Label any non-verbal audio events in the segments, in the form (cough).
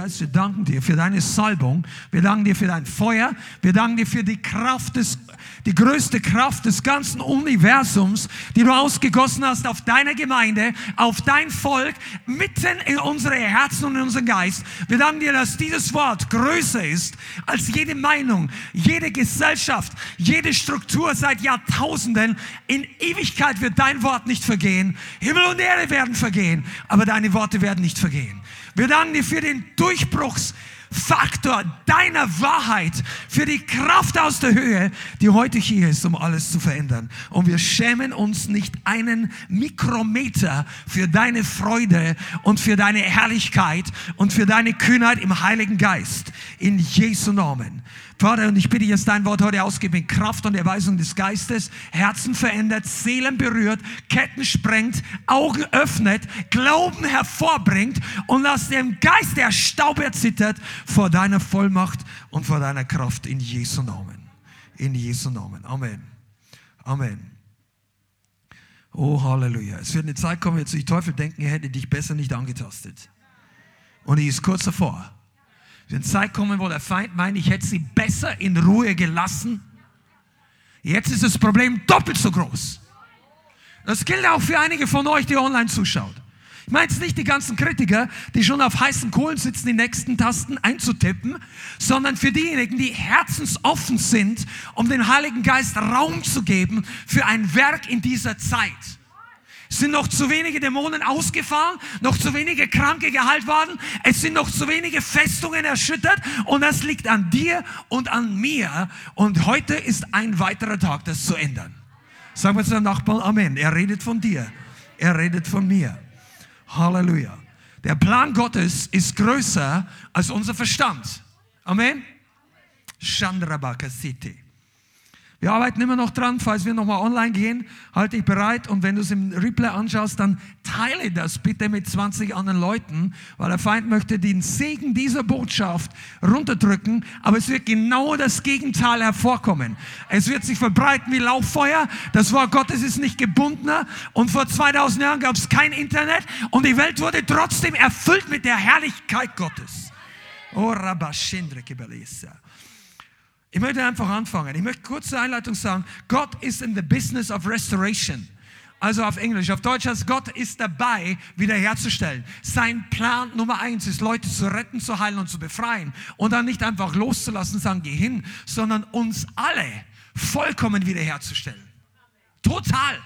Geist, wir danken dir für deine Salbung. Wir danken dir für dein Feuer. Wir danken dir für die Kraft des, die größte Kraft des ganzen Universums, die du ausgegossen hast auf deine Gemeinde, auf dein Volk, mitten in unsere Herzen und in unseren Geist. Wir danken dir, dass dieses Wort größer ist als jede Meinung, jede Gesellschaft, jede Struktur seit Jahrtausenden. In Ewigkeit wird dein Wort nicht vergehen. Himmel und Erde werden vergehen, aber deine Worte werden nicht vergehen. Wir danken dir für den Durchbruchsfaktor deiner Wahrheit, für die Kraft aus der Höhe, die heute hier ist, um alles zu verändern. Und wir schämen uns nicht einen Mikrometer für deine Freude und für deine Herrlichkeit und für deine Kühnheit im Heiligen Geist. In Jesu Namen. Vater, und ich bitte jetzt dein Wort heute ausgeben in Kraft und Erweisung des Geistes, Herzen verändert, Seelen berührt, Ketten sprengt, Augen öffnet, Glauben hervorbringt und lass dem Geist, der Staub erzittert, vor deiner Vollmacht und vor deiner Kraft in Jesu Namen. In Jesu Namen. Amen. Amen. Oh, Halleluja. Es wird eine Zeit kommen, jetzt die Teufel denken, er hätte dich besser nicht angetastet. Und ich ist kurz davor. Eine Zeit kommen, wo der Feind meint, ich hätte sie besser in Ruhe gelassen. Jetzt ist das Problem doppelt so groß. Das gilt auch für einige von euch, die online zuschaut. Ich meine jetzt nicht die ganzen Kritiker, die schon auf heißen Kohlen sitzen, die nächsten Tasten einzutippen, sondern für diejenigen, die herzensoffen sind, um den Heiligen Geist Raum zu geben für ein Werk in dieser Zeit. Sind noch zu wenige Dämonen ausgefahren, noch zu wenige Kranke geheilt worden, es sind noch zu wenige Festungen erschüttert und das liegt an dir und an mir. Und heute ist ein weiterer Tag, das zu ändern. Sagen wir zu dem Nachbarn Amen. Er redet von dir, er redet von mir. Halleluja. Der Plan Gottes ist größer als unser Verstand. Amen. Chandrabakasiti. Wir arbeiten immer noch dran, falls wir nochmal online gehen, halte ich bereit und wenn du es im Replay anschaust, dann teile das bitte mit 20 anderen Leuten, weil der Feind möchte den Segen dieser Botschaft runterdrücken, aber es wird genau das Gegenteil hervorkommen. Es wird sich verbreiten wie Lauffeuer, das Wort Gottes ist nicht gebundener und vor 2000 Jahren gab es kein Internet und die Welt wurde trotzdem erfüllt mit der Herrlichkeit Gottes. Oh, Rabashindre Kibelesa. Ich möchte einfach anfangen. Ich möchte kurz zur Einleitung sagen, Gott ist in the business of restoration. Also auf Englisch. Auf Deutsch heißt Gott ist dabei, wiederherzustellen. Sein Plan Nummer eins ist, Leute zu retten, zu heilen und zu befreien. Und dann nicht einfach loszulassen, sagen, geh hin, sondern uns alle vollkommen wiederherzustellen. Total.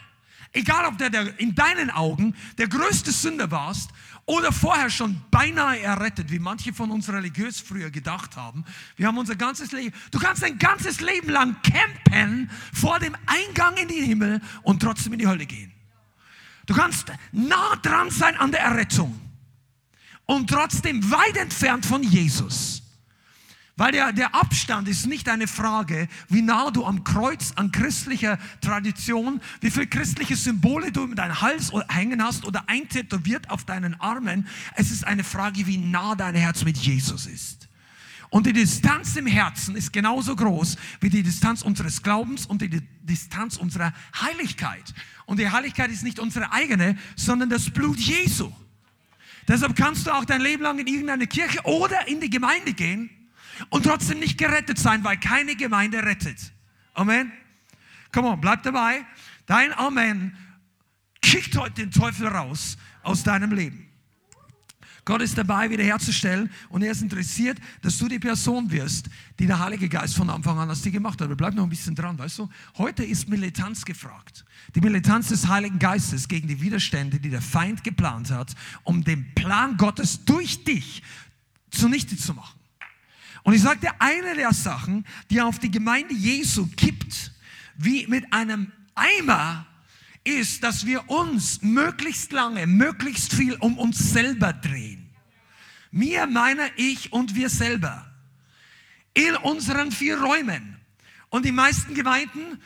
Egal, ob der, der in deinen Augen der größte Sünder warst oder vorher schon beinahe errettet, wie manche von uns religiös früher gedacht haben. Wir haben unser ganzes Leben, du kannst dein ganzes Leben lang campen vor dem Eingang in den Himmel und trotzdem in die Hölle gehen. Du kannst nah dran sein an der Errettung und trotzdem weit entfernt von Jesus. Weil der, der Abstand ist nicht eine Frage, wie nah du am Kreuz an christlicher Tradition, wie viele christliche Symbole du in deinen Hals hängen hast oder eintätowiert auf deinen Armen. Es ist eine Frage, wie nah dein Herz mit Jesus ist. Und die Distanz im Herzen ist genauso groß wie die Distanz unseres Glaubens und die Distanz unserer Heiligkeit. Und die Heiligkeit ist nicht unsere eigene, sondern das Blut Jesu. Deshalb kannst du auch dein Leben lang in irgendeine Kirche oder in die Gemeinde gehen und trotzdem nicht gerettet sein, weil keine Gemeinde rettet. Amen. Come on, bleib dabei. Dein Amen kickt heute den Teufel raus aus deinem Leben. Gott ist dabei, wiederherzustellen und er ist interessiert, dass du die Person wirst, die der Heilige Geist von Anfang an aus dir gemacht hat. Wir bleiben noch ein bisschen dran, weißt du? Heute ist Militanz gefragt. Die Militanz des Heiligen Geistes gegen die Widerstände, die der Feind geplant hat, um den Plan Gottes durch dich zunichte zu machen. Und ich sagte, eine der Sachen, die auf die Gemeinde Jesu kippt, wie mit einem Eimer, ist, dass wir uns möglichst lange, möglichst viel um uns selber drehen. Mir, meiner, ich und wir selber. In unseren vier Räumen. Und die meisten Gemeinden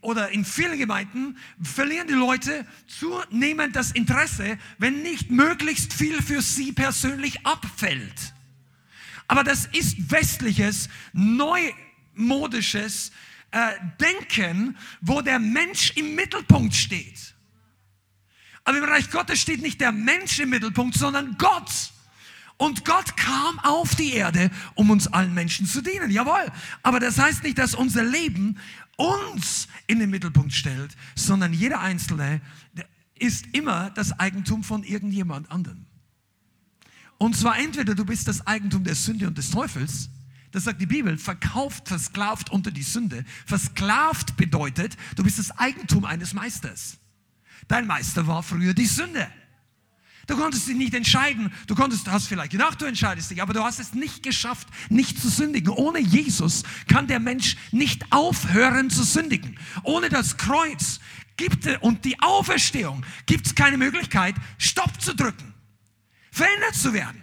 oder in vielen Gemeinden verlieren die Leute zunehmend das Interesse, wenn nicht möglichst viel für sie persönlich abfällt. Aber das ist westliches, neu altmodisches äh, Denken, wo der Mensch im Mittelpunkt steht. Aber im Reich Gottes steht nicht der Mensch im Mittelpunkt, sondern Gott. Und Gott kam auf die Erde, um uns allen Menschen zu dienen. Jawohl. Aber das heißt nicht, dass unser Leben uns in den Mittelpunkt stellt, sondern jeder Einzelne ist immer das Eigentum von irgendjemand anderem. Und zwar entweder du bist das Eigentum der Sünde und des Teufels, das sagt die Bibel, verkauft, versklavt unter die Sünde. Versklavt bedeutet, du bist das Eigentum eines Meisters. Dein Meister war früher die Sünde. Du konntest dich nicht entscheiden. Du konntest, hast vielleicht gedacht, du entscheidest dich, aber du hast es nicht geschafft, nicht zu sündigen. Ohne Jesus kann der Mensch nicht aufhören zu sündigen. Ohne das Kreuz gibt und die Auferstehung gibt es keine Möglichkeit, Stopp zu drücken, verändert zu werden.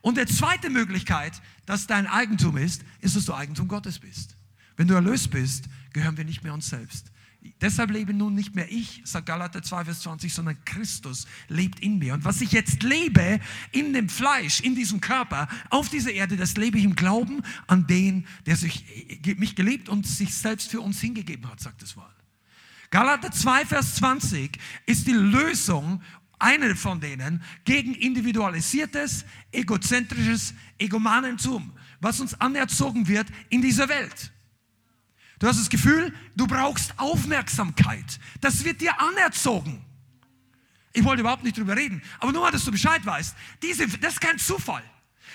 Und die zweite Möglichkeit, dass dein Eigentum ist, ist, dass du Eigentum Gottes bist. Wenn du erlöst bist, gehören wir nicht mehr uns selbst. Deshalb lebe nun nicht mehr ich, sagt Galater 2, Vers 20, sondern Christus lebt in mir. Und was ich jetzt lebe in dem Fleisch, in diesem Körper, auf dieser Erde, das lebe ich im Glauben an den, der sich, mich geliebt und sich selbst für uns hingegeben hat, sagt das Wort. Galater 2, Vers 20 ist die Lösung, eine von denen, gegen individualisiertes, egozentrisches Egomanentum, was uns anerzogen wird in dieser Welt. Du hast das Gefühl, du brauchst Aufmerksamkeit. Das wird dir anerzogen. Ich wollte überhaupt nicht drüber reden, aber nur, dass du Bescheid weißt. Diese, das ist kein Zufall,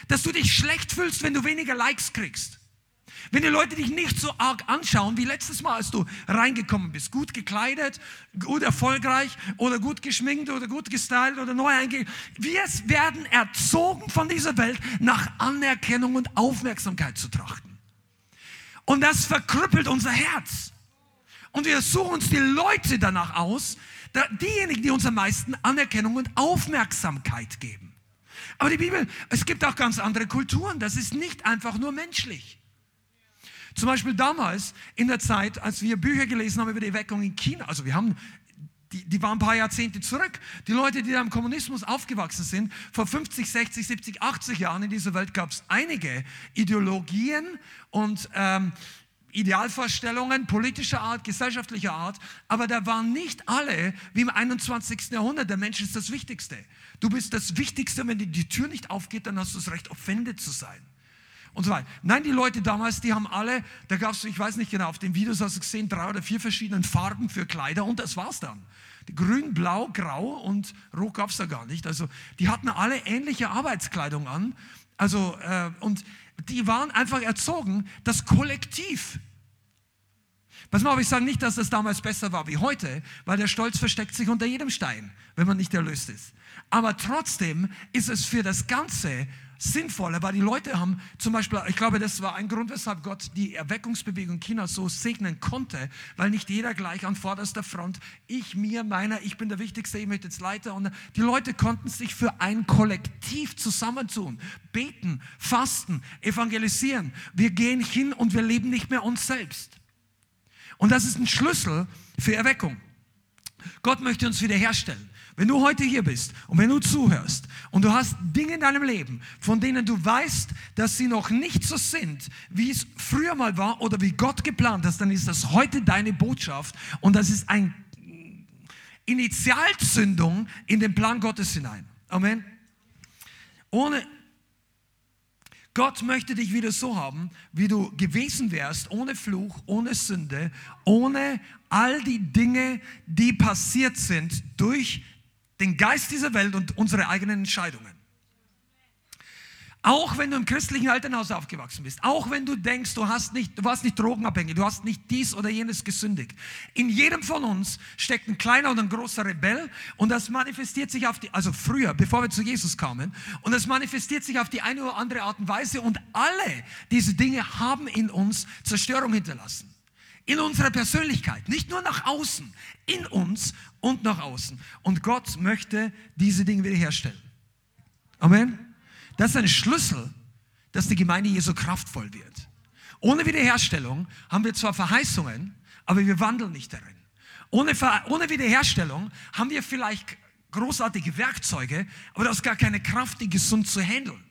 dass du dich schlecht fühlst, wenn du weniger Likes kriegst. Wenn die Leute dich nicht so arg anschauen wie letztes Mal, als du reingekommen bist, gut gekleidet, gut erfolgreich oder gut geschminkt oder gut gestylt oder neu eingegeben. Wir werden erzogen von dieser Welt, nach Anerkennung und Aufmerksamkeit zu trachten. Und das verkrüppelt unser Herz. Und wir suchen uns die Leute danach aus, diejenigen, die uns am meisten Anerkennung und Aufmerksamkeit geben. Aber die Bibel, es gibt auch ganz andere Kulturen. Das ist nicht einfach nur menschlich. Zum Beispiel damals in der Zeit, als wir Bücher gelesen haben über die Erweckung in China. Also wir haben die, die waren ein paar Jahrzehnte zurück. Die Leute, die da im Kommunismus aufgewachsen sind, vor 50, 60, 70, 80 Jahren in dieser Welt gab es einige Ideologien und ähm, Idealvorstellungen politischer Art, gesellschaftlicher Art, aber da waren nicht alle wie im 21. Jahrhundert. Der Mensch ist das Wichtigste. Du bist das Wichtigste, wenn die Tür nicht aufgeht, dann hast du das Recht, offended zu sein und so weiter. Nein, die Leute damals, die haben alle, da gab es, ich weiß nicht genau, auf den Videos hast du gesehen, drei oder vier verschiedene Farben für Kleider und das war's dann. Grün, Blau, Grau und Rot gab es da gar nicht. Also die hatten alle ähnliche Arbeitskleidung an. Also, äh, und die waren einfach erzogen, das Kollektiv. Pass mal, aber ich sage nicht, dass das damals besser war wie heute, weil der Stolz versteckt sich unter jedem Stein, wenn man nicht erlöst ist. Aber trotzdem ist es für das Ganze sinnvoller, weil die Leute haben zum Beispiel, ich glaube, das war ein Grund, weshalb Gott die Erweckungsbewegung China so segnen konnte, weil nicht jeder gleich an vorderster Front, ich, mir, meiner, ich bin der Wichtigste, ich möchte jetzt Leiter. Und die Leute konnten sich für ein Kollektiv zusammentun, beten, fasten, evangelisieren. Wir gehen hin und wir leben nicht mehr uns selbst. Und das ist ein Schlüssel für Erweckung. Gott möchte uns wiederherstellen. Wenn du heute hier bist und wenn du zuhörst und du hast Dinge in deinem Leben, von denen du weißt, dass sie noch nicht so sind, wie es früher mal war oder wie Gott geplant hat, dann ist das heute deine Botschaft und das ist eine Initialzündung in den Plan Gottes hinein. Amen. Ohne Gott möchte dich wieder so haben, wie du gewesen wärst, ohne Fluch, ohne Sünde, ohne all die Dinge, die passiert sind durch den Geist dieser Welt und unsere eigenen Entscheidungen. Auch wenn du im christlichen Elternhaus aufgewachsen bist, auch wenn du denkst, du, hast nicht, du warst nicht drogenabhängig, du hast nicht dies oder jenes gesündigt. In jedem von uns steckt ein kleiner oder ein großer Rebell und das manifestiert sich auf die, also früher, bevor wir zu Jesus kamen, und das manifestiert sich auf die eine oder andere Art und Weise und alle diese Dinge haben in uns Zerstörung hinterlassen in unserer Persönlichkeit, nicht nur nach außen, in uns und nach außen. Und Gott möchte diese Dinge wiederherstellen. Amen. Das ist ein Schlüssel, dass die Gemeinde Jesu kraftvoll wird. Ohne Wiederherstellung haben wir zwar Verheißungen, aber wir wandeln nicht darin. Ohne, ohne Wiederherstellung haben wir vielleicht großartige Werkzeuge, aber da ist gar keine Kraft, die gesund zu handeln.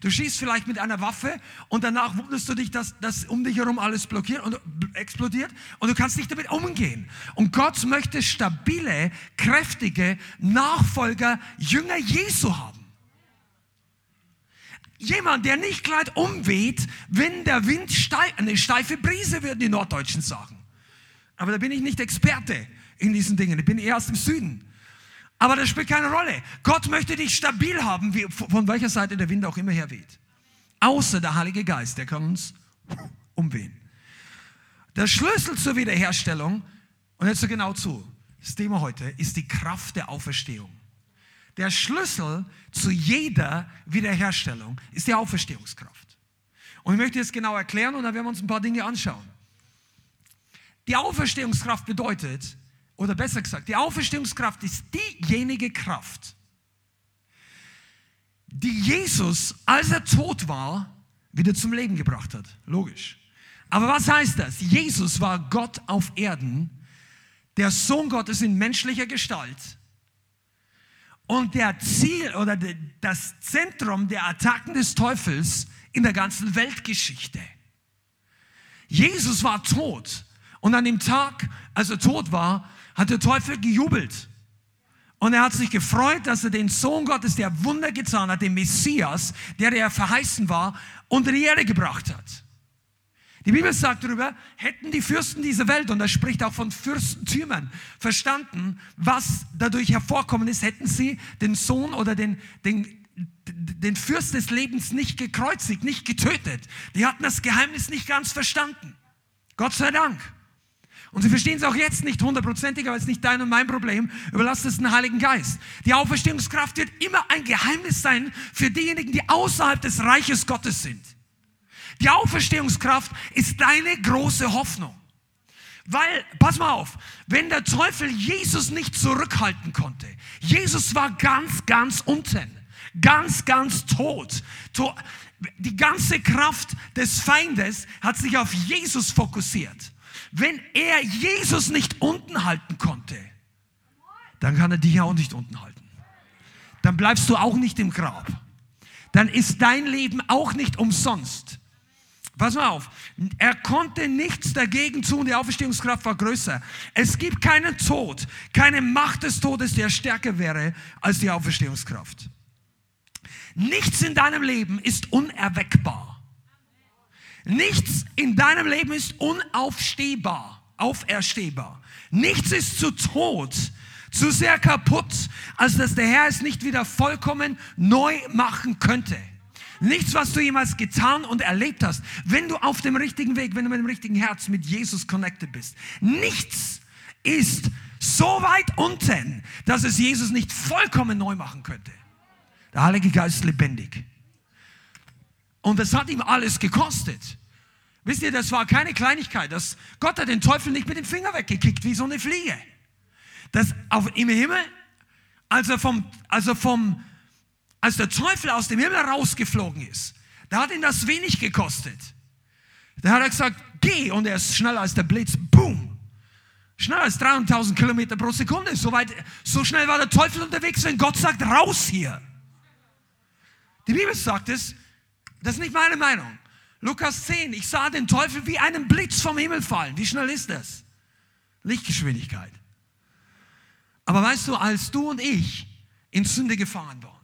Du schießt vielleicht mit einer Waffe und danach wunderst du dich, dass, dass um dich herum alles blockiert und explodiert und du kannst nicht damit umgehen. Und Gott möchte stabile, kräftige Nachfolger, Jünger Jesu haben. Jemand, der nicht gleich umweht, wenn der Wind steif, eine steife Brise wird, die Norddeutschen sagen. Aber da bin ich nicht Experte in diesen Dingen. Ich bin eher aus dem Süden. Aber das spielt keine Rolle. Gott möchte dich stabil haben, wie, von welcher Seite der Wind auch immer her weht. Außer der Heilige Geist, der kann uns umwehen. Der Schlüssel zur Wiederherstellung, und jetzt so genau zu, das Thema heute, ist die Kraft der Auferstehung. Der Schlüssel zu jeder Wiederherstellung ist die Auferstehungskraft. Und ich möchte jetzt genau erklären und dann werden wir uns ein paar Dinge anschauen. Die Auferstehungskraft bedeutet, oder besser gesagt, die Auferstehungskraft ist diejenige Kraft, die Jesus, als er tot war, wieder zum Leben gebracht hat. Logisch. Aber was heißt das? Jesus war Gott auf Erden, der Sohn Gottes in menschlicher Gestalt. Und der Ziel oder das Zentrum der Attacken des Teufels in der ganzen Weltgeschichte. Jesus war tot. Und an dem Tag, als er tot war, hat der Teufel gejubelt. Und er hat sich gefreut, dass er den Sohn Gottes, der Wunder getan hat, den Messias, der er verheißen war, unter die Erde gebracht hat. Die Bibel sagt darüber, hätten die Fürsten dieser Welt, und er spricht auch von Fürstentümern, verstanden, was dadurch hervorkommen ist, hätten sie den Sohn oder den, den, den Fürst des Lebens nicht gekreuzigt, nicht getötet. Die hatten das Geheimnis nicht ganz verstanden. Gott sei Dank. Und sie verstehen es auch jetzt nicht hundertprozentig, aber es ist nicht dein und mein Problem. Überlass es dem Heiligen Geist. Die Auferstehungskraft wird immer ein Geheimnis sein für diejenigen, die außerhalb des Reiches Gottes sind. Die Auferstehungskraft ist deine große Hoffnung. Weil, pass mal auf, wenn der Teufel Jesus nicht zurückhalten konnte, Jesus war ganz, ganz unten, ganz, ganz tot. Die ganze Kraft des Feindes hat sich auf Jesus fokussiert. Wenn er Jesus nicht unten halten konnte, dann kann er dich ja auch nicht unten halten. Dann bleibst du auch nicht im Grab. Dann ist dein Leben auch nicht umsonst. Pass mal auf, er konnte nichts dagegen tun, die Auferstehungskraft war größer. Es gibt keinen Tod, keine Macht des Todes, der stärker wäre als die Auferstehungskraft. Nichts in deinem Leben ist unerweckbar. Nichts in deinem Leben ist unaufstehbar, auferstehbar. Nichts ist zu tot, zu sehr kaputt, als dass der Herr es nicht wieder vollkommen neu machen könnte. Nichts, was du jemals getan und erlebt hast, wenn du auf dem richtigen Weg, wenn du mit dem richtigen Herz mit Jesus connected bist. Nichts ist so weit unten, dass es Jesus nicht vollkommen neu machen könnte. Der Heilige Geist ist lebendig. Und das hat ihm alles gekostet. Wisst ihr, das war keine Kleinigkeit. Das, Gott hat den Teufel nicht mit dem Finger weggekickt, wie so eine Fliege. Das auf, im Himmel, als er vom, also vom, als der Teufel aus dem Himmel rausgeflogen ist, da hat ihn das wenig gekostet. Da hat er gesagt, geh, und er ist schneller als der Blitz, boom. Schneller als 300.000 Kilometer pro Sekunde. So, weit, so schnell war der Teufel unterwegs, wenn Gott sagt, raus hier. Die Bibel sagt es, das ist nicht meine Meinung. Lukas 10, ich sah den Teufel wie einen Blitz vom Himmel fallen. Wie schnell ist das? Lichtgeschwindigkeit. Aber weißt du, als du und ich in Sünde gefahren waren,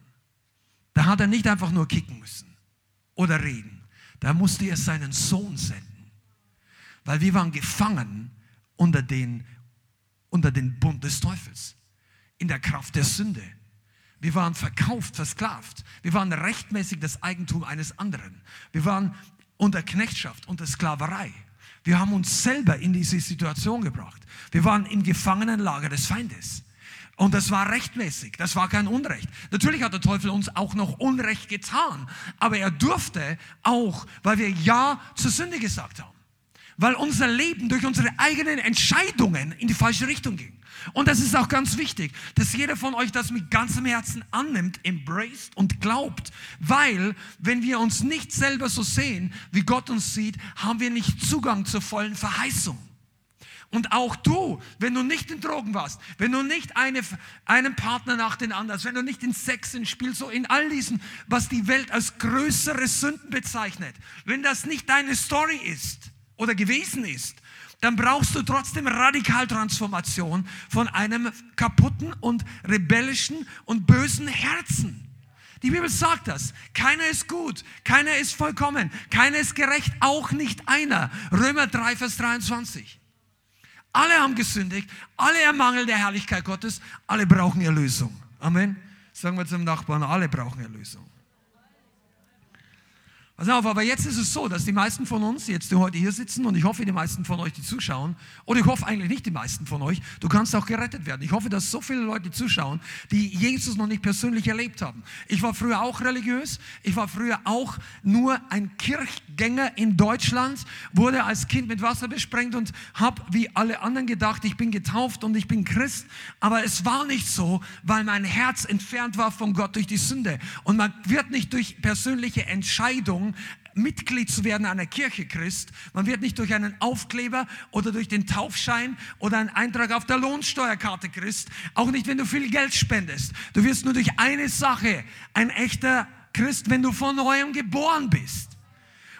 da hat er nicht einfach nur kicken müssen oder reden. Da musste er seinen Sohn senden. Weil wir waren gefangen unter den, unter den Bund des Teufels, in der Kraft der Sünde. Wir waren verkauft, versklavt. Wir waren rechtmäßig das Eigentum eines anderen. Wir waren unter Knechtschaft, unter Sklaverei. Wir haben uns selber in diese Situation gebracht. Wir waren im Gefangenenlager des Feindes. Und das war rechtmäßig, das war kein Unrecht. Natürlich hat der Teufel uns auch noch Unrecht getan, aber er durfte auch, weil wir Ja zur Sünde gesagt haben. Weil unser Leben durch unsere eigenen Entscheidungen in die falsche Richtung ging. Und das ist auch ganz wichtig, dass jeder von euch das mit ganzem Herzen annimmt, embraced und glaubt. Weil, wenn wir uns nicht selber so sehen, wie Gott uns sieht, haben wir nicht Zugang zur vollen Verheißung. Und auch du, wenn du nicht in Drogen warst, wenn du nicht eine, einen Partner nach den anderen, wenn du nicht in Sex in Spiel, so in all diesen, was die Welt als größere Sünden bezeichnet, wenn das nicht deine Story ist oder gewesen ist, dann brauchst du trotzdem Radikaltransformation von einem kaputten und rebellischen und bösen Herzen. Die Bibel sagt das. Keiner ist gut, keiner ist vollkommen, keiner ist gerecht, auch nicht einer. Römer 3, Vers 23. Alle haben gesündigt, alle ermangeln der Herrlichkeit Gottes, alle brauchen Erlösung. Amen. Sagen wir zum Nachbarn, alle brauchen Erlösung. Pass auf, aber jetzt ist es so, dass die meisten von uns, jetzt die heute hier sitzen und ich hoffe, die meisten von euch, die zuschauen, oder ich hoffe eigentlich nicht die meisten von euch, du kannst auch gerettet werden. Ich hoffe, dass so viele Leute zuschauen, die Jesus noch nicht persönlich erlebt haben. Ich war früher auch religiös, ich war früher auch nur ein Kirchgänger in Deutschland, wurde als Kind mit Wasser besprengt und habe wie alle anderen gedacht, ich bin getauft und ich bin Christ, aber es war nicht so, weil mein Herz entfernt war von Gott durch die Sünde. Und man wird nicht durch persönliche Entscheidungen Mitglied zu werden einer Kirche Christ. Man wird nicht durch einen Aufkleber oder durch den Taufschein oder einen Eintrag auf der Lohnsteuerkarte Christ. Auch nicht, wenn du viel Geld spendest. Du wirst nur durch eine Sache ein echter Christ, wenn du von neuem geboren bist.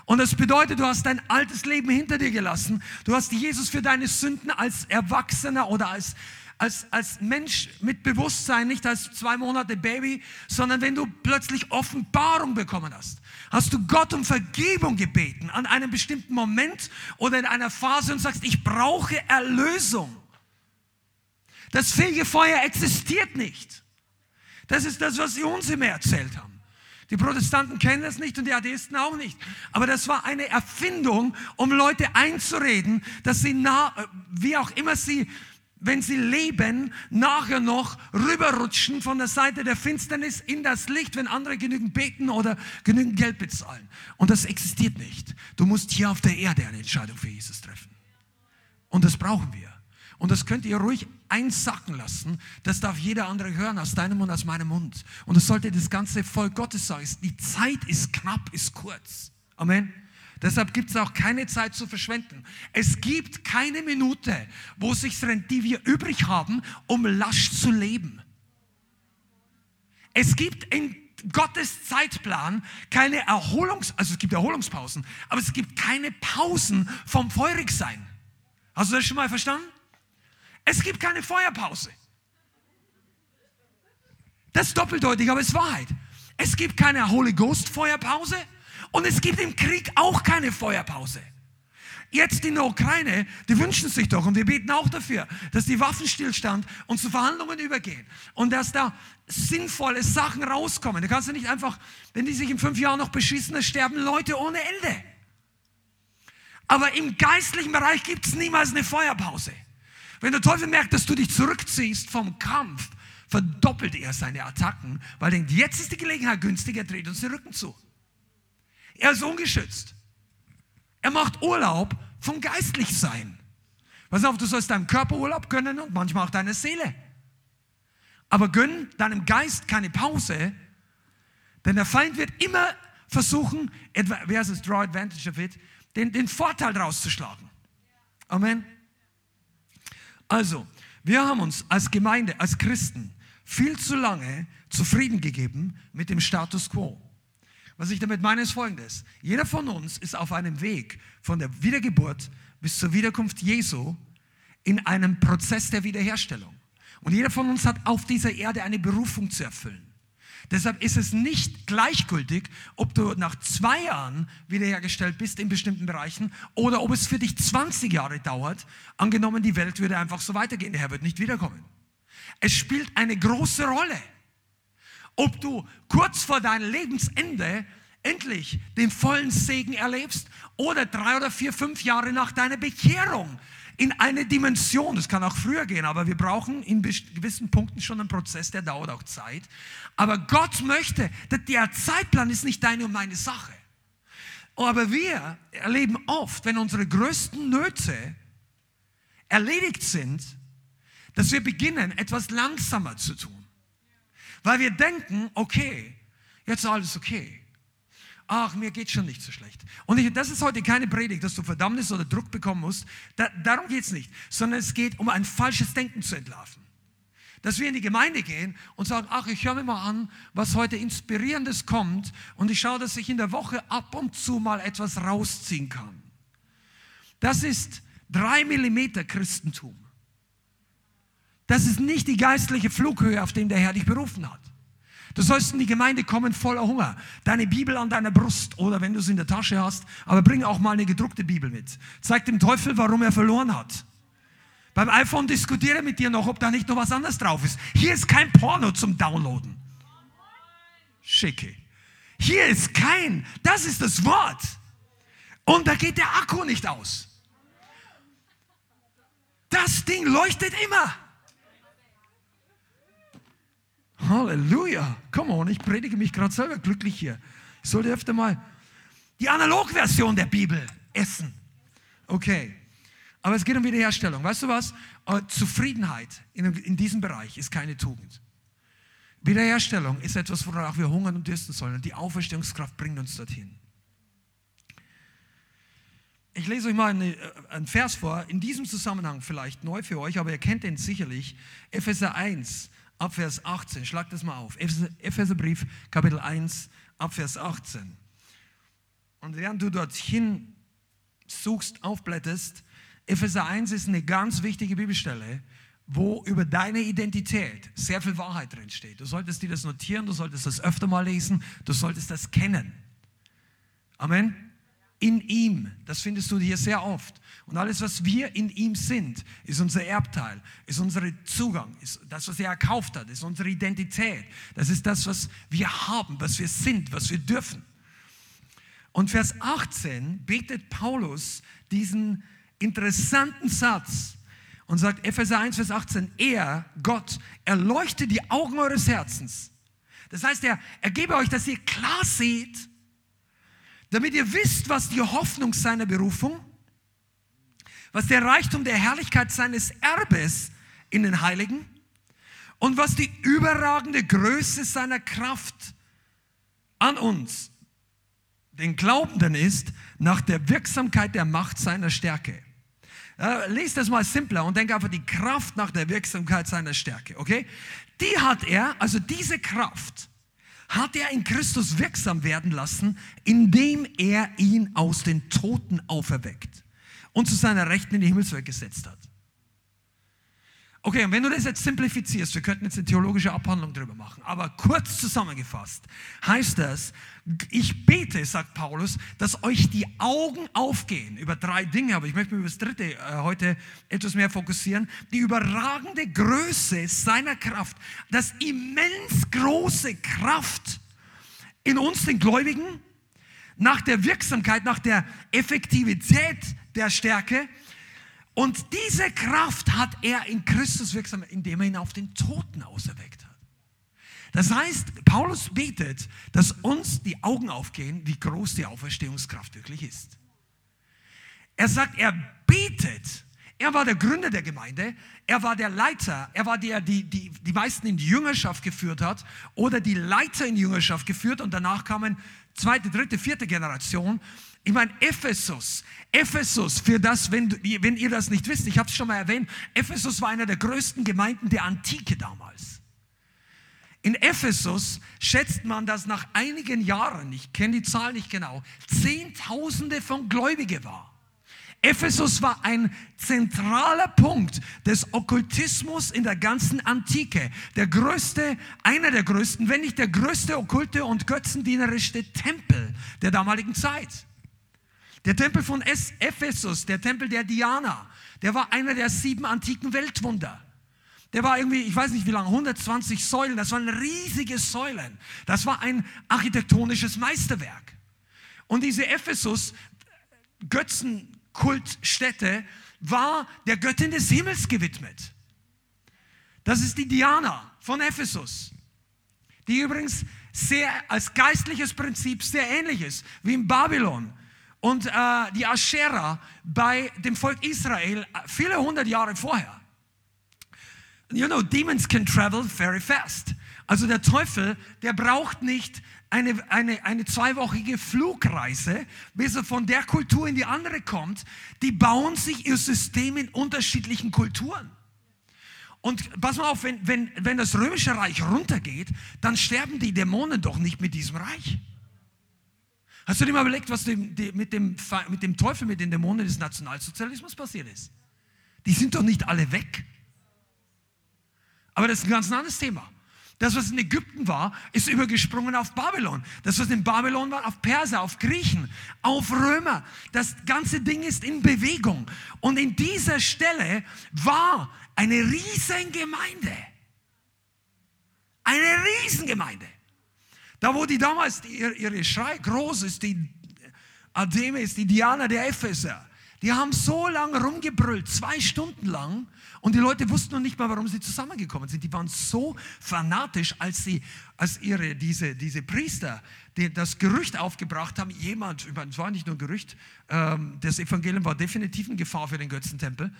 Und das bedeutet, du hast dein altes Leben hinter dir gelassen. Du hast Jesus für deine Sünden als Erwachsener oder als als, als Mensch mit Bewusstsein, nicht als zwei Monate Baby, sondern wenn du plötzlich Offenbarung bekommen hast. Hast du Gott um Vergebung gebeten an einem bestimmten Moment oder in einer Phase und sagst, ich brauche Erlösung. Das Fegefeuer existiert nicht. Das ist das, was sie uns immer erzählt haben. Die Protestanten kennen das nicht und die Atheisten auch nicht. Aber das war eine Erfindung, um Leute einzureden, dass sie, nah, wie auch immer sie wenn sie leben, nachher noch rüberrutschen von der Seite der Finsternis in das Licht, wenn andere genügend beten oder genügend Geld bezahlen. Und das existiert nicht. Du musst hier auf der Erde eine Entscheidung für Jesus treffen. Und das brauchen wir. Und das könnt ihr ruhig einsacken lassen. Das darf jeder andere hören aus deinem und aus meinem Mund. Und das sollte das ganze Volk Gottes sagen. Die Zeit ist knapp, ist kurz. Amen. Deshalb gibt es auch keine Zeit zu verschwenden. Es gibt keine Minute, wo sich die wir übrig haben, um lasch zu leben. Es gibt in Gottes Zeitplan keine Erholungs, also es gibt Erholungspausen, aber es gibt keine Pausen vom Feurigsein. Hast du das schon mal verstanden? Es gibt keine Feuerpause. Das ist doppeldeutig, aber es ist Wahrheit. Es gibt keine Holy Ghost Feuerpause und es gibt im Krieg auch keine Feuerpause. Jetzt in der Ukraine, die wünschen sich doch, und wir beten auch dafür, dass die Waffenstillstand und zu Verhandlungen übergehen und dass da sinnvolle Sachen rauskommen. Da kannst du nicht einfach, wenn die sich in fünf Jahren noch beschießen, da sterben Leute ohne Ende. Aber im geistlichen Bereich gibt es niemals eine Feuerpause. Wenn der Teufel merkt, dass du dich zurückziehst vom Kampf, verdoppelt er seine Attacken, weil er denkt, jetzt ist die Gelegenheit günstig, er dreht uns den Rücken zu. Er ist ungeschützt. Er macht Urlaub vom Geistlichsein. Pass auf, du sollst deinem Körper Urlaub gönnen und manchmal auch deiner Seele. Aber gönn deinem Geist keine Pause, denn der Feind wird immer versuchen, wer ist es, draw advantage of it, den, den Vorteil daraus zu schlagen. Amen. Also, wir haben uns als Gemeinde, als Christen viel zu lange zufrieden gegeben mit dem Status quo. Was ich damit meine, ist folgendes. Jeder von uns ist auf einem Weg von der Wiedergeburt bis zur Wiederkunft Jesu in einem Prozess der Wiederherstellung. Und jeder von uns hat auf dieser Erde eine Berufung zu erfüllen. Deshalb ist es nicht gleichgültig, ob du nach zwei Jahren wiederhergestellt bist in bestimmten Bereichen oder ob es für dich 20 Jahre dauert. Angenommen, die Welt würde einfach so weitergehen, der Herr wird nicht wiederkommen. Es spielt eine große Rolle ob du kurz vor deinem Lebensende endlich den vollen Segen erlebst oder drei oder vier, fünf Jahre nach deiner Bekehrung in eine Dimension, das kann auch früher gehen, aber wir brauchen in gewissen Punkten schon einen Prozess, der dauert auch Zeit. Aber Gott möchte, der Zeitplan ist nicht deine und meine Sache. Aber wir erleben oft, wenn unsere größten Nöte erledigt sind, dass wir beginnen, etwas langsamer zu tun. Weil wir denken, okay, jetzt ist alles okay. ach, mir geht schon nicht so schlecht. Und ich, das ist heute keine Predigt, dass du Verdammnis oder Druck bekommen musst. Da, darum geht es nicht, sondern es geht um ein falsches Denken zu entlarven. Dass wir in die Gemeinde gehen und sagen, ach, ich höre mir mal an, was heute Inspirierendes kommt und ich schaue, dass ich in der Woche ab und zu mal etwas rausziehen kann. Das ist drei Millimeter Christentum. Das ist nicht die geistliche Flughöhe, auf dem der Herr dich berufen hat. Du sollst in die Gemeinde kommen voller Hunger. Deine Bibel an deiner Brust oder wenn du es in der Tasche hast, aber bring auch mal eine gedruckte Bibel mit. Zeig dem Teufel, warum er verloren hat. Beim iPhone diskutiere mit dir noch, ob da nicht noch was anderes drauf ist. Hier ist kein Porno zum Downloaden. Schicke. Hier ist kein, das ist das Wort. Und da geht der Akku nicht aus. Das Ding leuchtet immer. Halleluja. Come on, ich predige mich gerade selber glücklich hier. Ich sollte öfter mal die Analogversion der Bibel essen. Okay. Aber es geht um Wiederherstellung. Weißt du was? Äh, Zufriedenheit in, diesem Bereich ist keine Tugend. Wiederherstellung ist etwas, wonach wir hungern und dürsten sollen. Und die Auferstehungskraft bringt uns dorthin. Ich lese euch mal äh, einen Vers vor, in diesem Zusammenhang vielleicht neu für euch, aber ihr kennt den sicherlich. Epheser 1, ab Vers 18. Schlag das mal auf. Epheserbrief, Kapitel 1, ab Vers 18. Und während du dorthin suchst, aufblättest, Epheser 1 ist eine ganz wichtige Bibelstelle, wo über deine Identität sehr viel Wahrheit drin steht. Du solltest dir das notieren, du solltest das öfter mal lesen, du solltest das kennen. Amen in ihm. Das findest du hier sehr oft. Und alles, was wir in ihm sind, ist unser Erbteil, ist unser Zugang, ist das, was er erkauft hat, ist unsere Identität. Das ist das, was wir haben, was wir sind, was wir dürfen. Und Vers 18 betet Paulus diesen interessanten Satz und sagt, Epheser 1, Vers 18, er, Gott, erleuchtet die Augen eures Herzens. Das heißt, er, er gebe euch, dass ihr klar seht, damit ihr wisst, was die Hoffnung seiner Berufung, was der Reichtum der Herrlichkeit seines Erbes in den Heiligen und was die überragende Größe seiner Kraft an uns, den Glaubenden ist, nach der Wirksamkeit der Macht seiner Stärke. Äh, lest das mal simpler und denk einfach die Kraft nach der Wirksamkeit seiner Stärke, okay? Die hat er, also diese Kraft, hat er in Christus wirksam werden lassen, indem er ihn aus den Toten auferweckt und zu seiner Rechten in die Himmelswelt gesetzt hat. Okay, und wenn du das jetzt simplifizierst, wir könnten jetzt eine theologische Abhandlung darüber machen, aber kurz zusammengefasst heißt das, ich bete, sagt Paulus, dass euch die Augen aufgehen über drei Dinge, aber ich möchte mich über das dritte äh, heute etwas mehr fokussieren. Die überragende Größe seiner Kraft, das immens große Kraft in uns, den Gläubigen, nach der Wirksamkeit, nach der Effektivität der Stärke, und diese Kraft hat er in Christus wirksam, indem er ihn auf den Toten auserweckt hat. Das heißt, Paulus betet, dass uns die Augen aufgehen, wie groß die Auferstehungskraft wirklich ist. Er sagt, er betet. Er war der Gründer der Gemeinde, er war der Leiter, er war der, die die, die meisten in die Jüngerschaft geführt hat oder die Leiter in die Jüngerschaft geführt und danach kamen zweite, dritte, vierte Generation. Ich meine, Ephesus, Ephesus, für das, wenn, wenn ihr das nicht wisst, ich habe es schon mal erwähnt, Ephesus war einer der größten Gemeinden der Antike damals. In Ephesus schätzt man, dass nach einigen Jahren, ich kenne die Zahl nicht genau, Zehntausende von Gläubigen war. Ephesus war ein zentraler Punkt des Okkultismus in der ganzen Antike. Der größte, einer der größten, wenn nicht der größte okkulte und götzendienerische Tempel der damaligen Zeit. Der Tempel von Ephesus, der Tempel der Diana, der war einer der sieben antiken Weltwunder. Der war irgendwie, ich weiß nicht wie lange, 120 Säulen, das waren riesige Säulen. Das war ein architektonisches Meisterwerk. Und diese Ephesus, Götzenkultstätte, war der Göttin des Himmels gewidmet. Das ist die Diana von Ephesus, die übrigens sehr als geistliches Prinzip sehr ähnlich ist wie in Babylon und äh, die Aschera bei dem Volk Israel äh, viele hundert Jahre vorher. You know, demons can travel very fast. Also der Teufel, der braucht nicht eine, eine, eine zweiwöchige Flugreise, bis er von der Kultur in die andere kommt. Die bauen sich ihr System in unterschiedlichen Kulturen. Und pass mal auf, wenn, wenn, wenn das römische Reich runtergeht, dann sterben die Dämonen doch nicht mit diesem Reich. Hast du dir mal überlegt, was mit, dem, mit dem Teufel, mit den Dämonen des Nationalsozialismus passiert ist? Die sind doch nicht alle weg. Aber das ist ein ganz anderes Thema. Das, was in Ägypten war, ist übergesprungen auf Babylon. Das, was in Babylon war, auf Perser, auf Griechen, auf Römer. Das ganze Ding ist in Bewegung. Und in dieser Stelle war eine Riesengemeinde. Eine Riesengemeinde. Da, wo die damals ihre, ihre Schrei groß ist, die Artemis, die Diana der Epheser, die haben so lange rumgebrüllt, zwei Stunden lang, und die Leute wussten noch nicht mal, warum sie zusammengekommen sind. Die waren so fanatisch, als sie, als ihre, diese, diese Priester die, das Gerücht aufgebracht haben, jemand, es war nicht nur ein Gerücht, ähm, das Evangelium war definitiv eine Gefahr für den Götzentempel,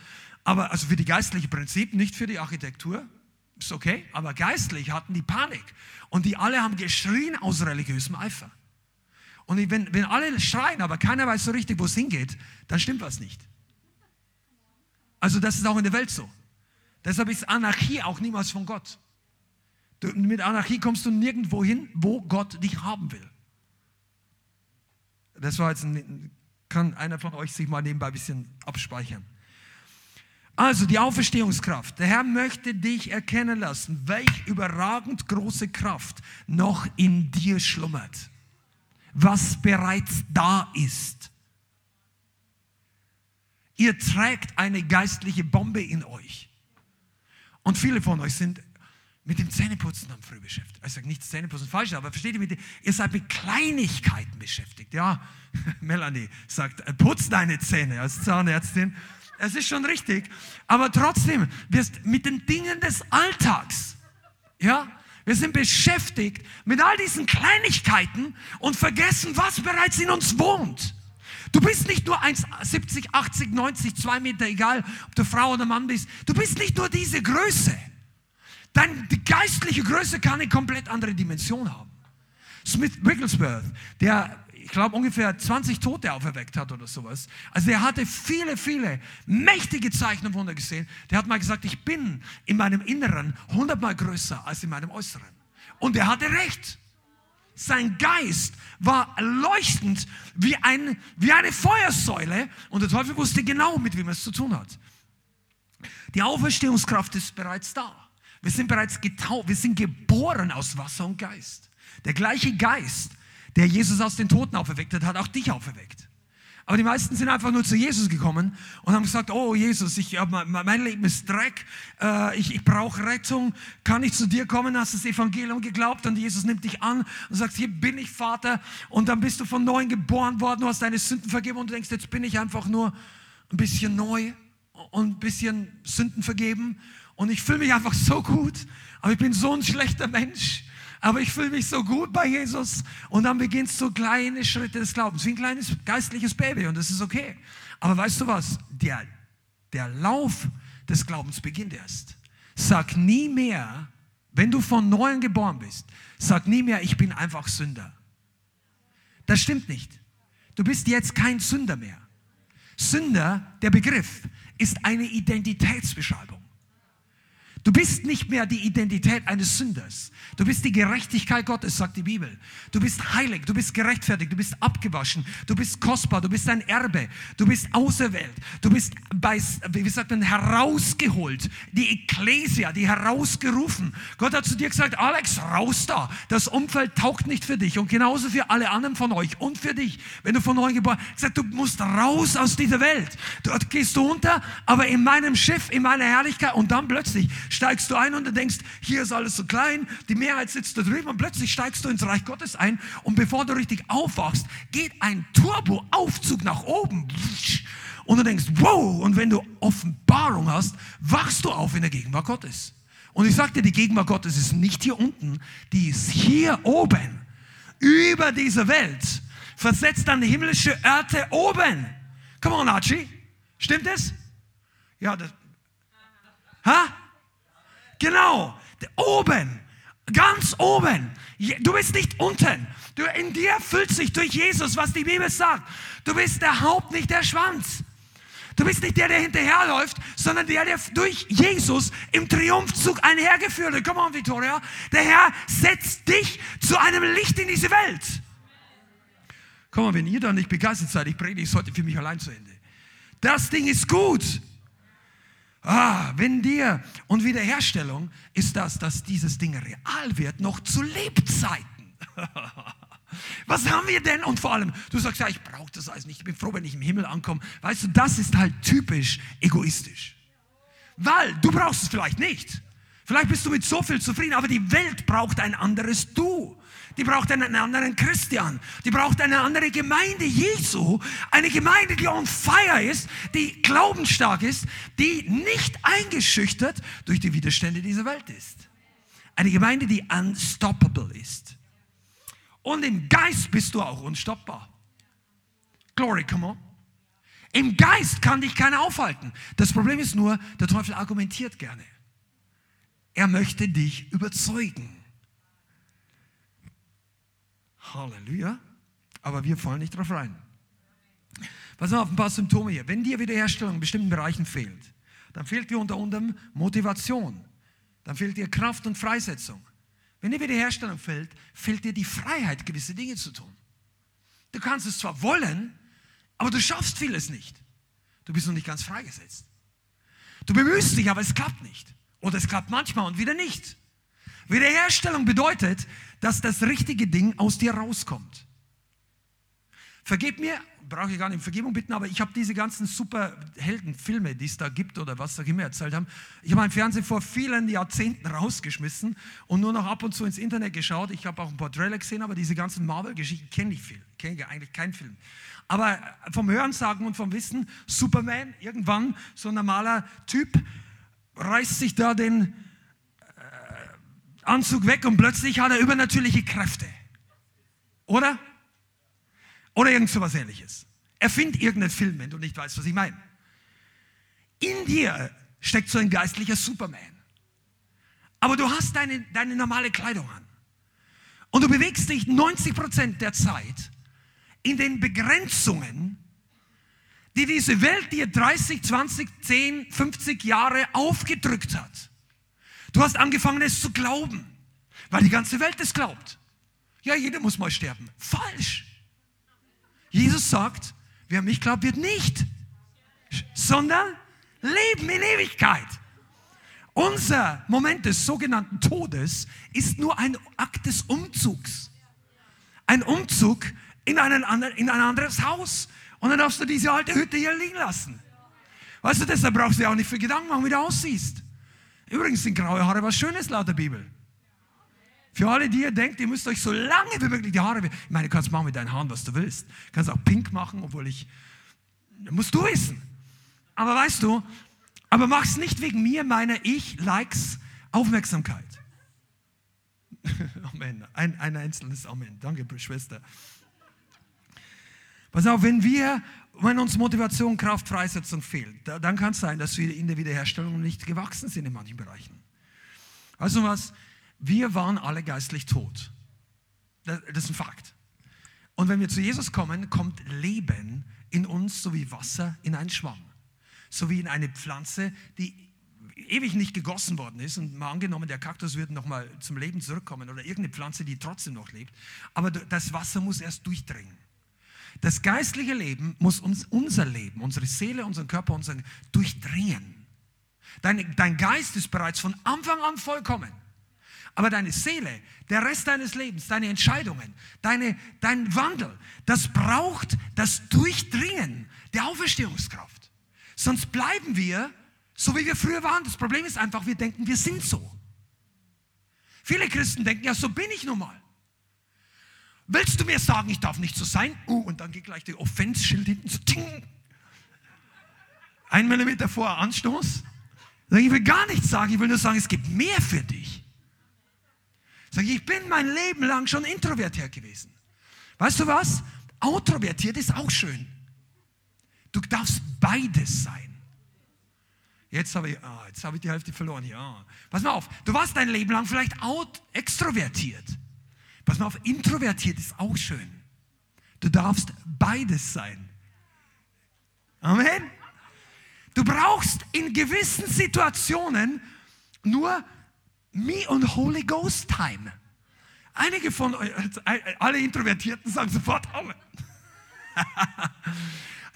aber also für die geistliche Prinzip, nicht für die Architektur, ist okay, aber geistlich hatten die Panik. Und die alle haben geschrien aus religiösem Eifer. Und wenn, wenn alle schreien, aber keiner weiß so richtig, wo es hingeht, dann stimmt was nicht. Also das ist auch in der Welt so. Deshalb ist Anarchie auch niemals von Gott. Du, mit Anarchie kommst du nirgendwo hin, wo Gott dich haben will. Das war jetzt ein, kann einer von euch sich mal nebenbei ein bisschen abspeichern. Also die Auferstehungskraft. Der Herr möchte dich erkennen lassen, welch überragend große Kraft noch in dir schlummert. Was bereits da ist. Ihr trägt eine geistliche Bombe in euch. Und viele von euch sind mit dem Zähneputzen am früh beschäftigt. Ich sage nicht Zähneputzen falsch, aber versteht ihr, mit, ihr seid mit Kleinigkeiten beschäftigt. Ja, (laughs) Melanie sagt, putz deine Zähne als Zahnärztin. Es ist schon richtig. Aber trotzdem, wirst mit den Dingen des Alltags. Ja, wir sind beschäftigt mit all diesen Kleinigkeiten und vergessen, was bereits in uns wohnt. Du bist nicht nur 1,70, 80, 90, 2 Meter, egal ob du Frau oder Mann bist. Du bist nicht nur diese Größe. Deine geistliche Größe kann eine komplett andere Dimension haben. Smith Wigglesworth, der, ich glaube, ungefähr 20 Tote auferweckt hat oder sowas. Also der hatte viele, viele mächtige Zeichen und Wunder gesehen. Der hat mal gesagt, ich bin in meinem Inneren hundertmal größer als in meinem Äußeren. Und er hatte recht. Sein Geist war leuchtend wie, ein, wie eine Feuersäule und der Teufel wusste genau, mit wem er es zu tun hat. Die Auferstehungskraft ist bereits da. Wir sind bereits getauft, wir sind geboren aus Wasser und Geist. Der gleiche Geist, der Jesus aus den Toten auferweckt hat, hat auch dich auferweckt. Aber die meisten sind einfach nur zu Jesus gekommen und haben gesagt, oh Jesus, ich, mein Leben ist Dreck, äh, ich, ich brauche Rettung, kann ich zu dir kommen, hast das Evangelium geglaubt und Jesus nimmt dich an und sagt, hier bin ich Vater. Und dann bist du von neuem geboren worden, du hast deine Sünden vergeben und du denkst, jetzt bin ich einfach nur ein bisschen neu und ein bisschen Sünden vergeben. Und ich fühle mich einfach so gut, aber ich bin so ein schlechter Mensch aber ich fühle mich so gut bei Jesus. Und dann beginnst du kleine Schritte des Glaubens, wie ein kleines geistliches Baby und das ist okay. Aber weißt du was? Der, der Lauf des Glaubens beginnt erst. Sag nie mehr, wenn du von neuem geboren bist, sag nie mehr, ich bin einfach Sünder. Das stimmt nicht. Du bist jetzt kein Sünder mehr. Sünder, der Begriff, ist eine Identitätsbeschreibung. Du bist nicht mehr die Identität eines Sünders. Du bist die Gerechtigkeit Gottes, sagt die Bibel. Du bist heilig, du bist gerechtfertigt, du bist abgewaschen, du bist kostbar, du bist ein Erbe, du bist auserwählt, du bist bei, wie sagt man, herausgeholt. Die Ekklesia, die herausgerufen. Gott hat zu dir gesagt, Alex, raus da. Das Umfeld taugt nicht für dich und genauso für alle anderen von euch und für dich. Wenn du von neu geboren bist, gesagt, du musst raus aus dieser Welt. Dort gehst du unter, aber in meinem Schiff, in meiner Herrlichkeit und dann plötzlich steigst du ein und du denkst, hier ist alles so klein, die Mehrheit sitzt da drüben und plötzlich steigst du ins Reich Gottes ein und bevor du richtig aufwachst, geht ein Turboaufzug nach oben. Und du denkst, wow, und wenn du Offenbarung hast, wachst du auf in der Gegenwart Gottes. Und ich sagte, die Gegenwart Gottes ist nicht hier unten, die ist hier oben, über dieser Welt, versetzt an himmlische Örte oben. Come on, Archie. Stimmt es? Ja, das. Ha? Genau, oben, Ganz oben. Du bist nicht unten. Du, in dir füllt sich durch Jesus, was die Bibel sagt. Du bist der Haupt, nicht der Schwanz. Du bist nicht der, der hinterherläuft, sondern der, der durch Jesus im Triumphzug einhergeführt wird. Come on, Victoria. Der Herr setzt dich zu einem Licht in diese Welt. Komm mal, wenn ihr da nicht begeistert seid, ich predige es heute für mich allein zu Ende. Das Ding ist gut. Ah, wenn dir und Wiederherstellung ist das, dass dieses Ding real wird, noch zu Lebzeiten. (laughs) Was haben wir denn? Und vor allem, du sagst, ja, ich brauche das alles nicht. Ich bin froh, wenn ich im Himmel ankomme. Weißt du, das ist halt typisch egoistisch. Weil du brauchst es vielleicht nicht. Vielleicht bist du mit so viel zufrieden, aber die Welt braucht ein anderes Du. Die braucht einen anderen Christian. Die braucht eine andere Gemeinde Jesu. Eine Gemeinde, die on fire ist, die glaubensstark ist, die nicht eingeschüchtert durch die Widerstände dieser Welt ist. Eine Gemeinde, die unstoppable ist. Und im Geist bist du auch unstoppbar. Glory, come on. Im Geist kann dich keiner aufhalten. Das Problem ist nur, der Teufel argumentiert gerne. Er möchte dich überzeugen. Halleluja. Aber wir fallen nicht drauf rein. Pass auf, ein paar Symptome hier. Wenn dir Wiederherstellung in bestimmten Bereichen fehlt, dann fehlt dir unter anderem Motivation. Dann fehlt dir Kraft und Freisetzung. Wenn dir Wiederherstellung fehlt, fehlt dir die Freiheit, gewisse Dinge zu tun. Du kannst es zwar wollen, aber du schaffst vieles nicht. Du bist noch nicht ganz freigesetzt. Du bemühst dich, aber es klappt nicht. Oder es klappt manchmal und wieder nicht. Wiederherstellung bedeutet, dass das richtige Ding aus dir rauskommt. Vergib mir, brauche ich gar nicht um Vergebung bitten, aber ich habe diese ganzen super Heldenfilme, die es da gibt oder was da immer erzählt haben, ich habe meinen Fernseher vor vielen Jahrzehnten rausgeschmissen und nur noch ab und zu ins Internet geschaut. Ich habe auch ein paar Trailer gesehen, aber diese ganzen Marvel-Geschichten kenne ich viel, kenne ich eigentlich keinen Film. Aber vom Hörensagen und vom Wissen, Superman, irgendwann so ein normaler Typ, reißt sich da den Anzug weg und plötzlich hat er übernatürliche Kräfte. Oder? Oder irgend so was ähnliches. Erfind irgendeinen Film, wenn du nicht weißt, was ich meine. In dir steckt so ein geistlicher Superman. Aber du hast deine, deine normale Kleidung an. Und du bewegst dich 90 Prozent der Zeit in den Begrenzungen, die diese Welt dir 30, 20, 10, 50 Jahre aufgedrückt hat. Du hast angefangen, es zu glauben, weil die ganze Welt es glaubt. Ja, jeder muss mal sterben. Falsch. Jesus sagt, wer mich glaubt, wird nicht, sondern leben in Ewigkeit. Unser Moment des sogenannten Todes ist nur ein Akt des Umzugs. Ein Umzug in, einen anderen, in ein anderes Haus. Und dann darfst du diese alte Hütte hier liegen lassen. Weißt du, deshalb brauchst du dir auch nicht für Gedanken machen, wie du aussiehst. Übrigens sind graue Haare was Schönes laut der Bibel. Für alle, die ihr denkt, ihr müsst euch so lange wie möglich die Haare. Ich meine, du kannst machen mit deinen Haaren, was du willst. Du kannst auch pink machen, obwohl ich. Musst du wissen. Aber weißt du, aber mach es nicht wegen mir, meiner Ich, Likes, Aufmerksamkeit. (laughs) Amen. Ein, ein einzelnes Amen. Danke, Schwester. Pass auf, wenn wir wenn uns Motivation, Kraft, Freisetzung fehlt, dann kann es sein, dass wir in der Wiederherstellung nicht gewachsen sind in manchen Bereichen. Also was? Wir waren alle geistlich tot. Das ist ein Fakt. Und wenn wir zu Jesus kommen, kommt Leben in uns so wie Wasser in einen Schwamm. So wie in eine Pflanze, die ewig nicht gegossen worden ist und mal angenommen, der Kaktus würde nochmal zum Leben zurückkommen oder irgendeine Pflanze, die trotzdem noch lebt. Aber das Wasser muss erst durchdringen. Das geistliche Leben muss uns unser Leben, unsere Seele, unseren Körper, unseren durchdringen. Dein, dein Geist ist bereits von Anfang an vollkommen. Aber deine Seele, der Rest deines Lebens, deine Entscheidungen, deine, dein Wandel, das braucht das Durchdringen der Auferstehungskraft. Sonst bleiben wir so, wie wir früher waren. Das Problem ist einfach, wir denken, wir sind so. Viele Christen denken, ja, so bin ich nun mal. Willst du mir sagen, ich darf nicht so sein? Uh, und dann geht gleich der Offense-Schild hinten so. Ting. Ein Millimeter vor Anstoß. Ich will gar nichts sagen, ich will nur sagen, es gibt mehr für dich. Sag ich, ich bin mein Leben lang schon introvertiert gewesen. Weißt du was? Outrovertiert ist auch schön. Du darfst beides sein. Jetzt habe ich, ah, jetzt ich die Hälfte verloren. Ja. Pass mal auf, du warst dein Leben lang vielleicht out, extrovertiert. Pass mal auf, introvertiert ist auch schön. Du darfst beides sein. Amen. Du brauchst in gewissen Situationen nur Me und Holy Ghost Time. Einige von euch, alle Introvertierten sagen sofort Amen. (laughs)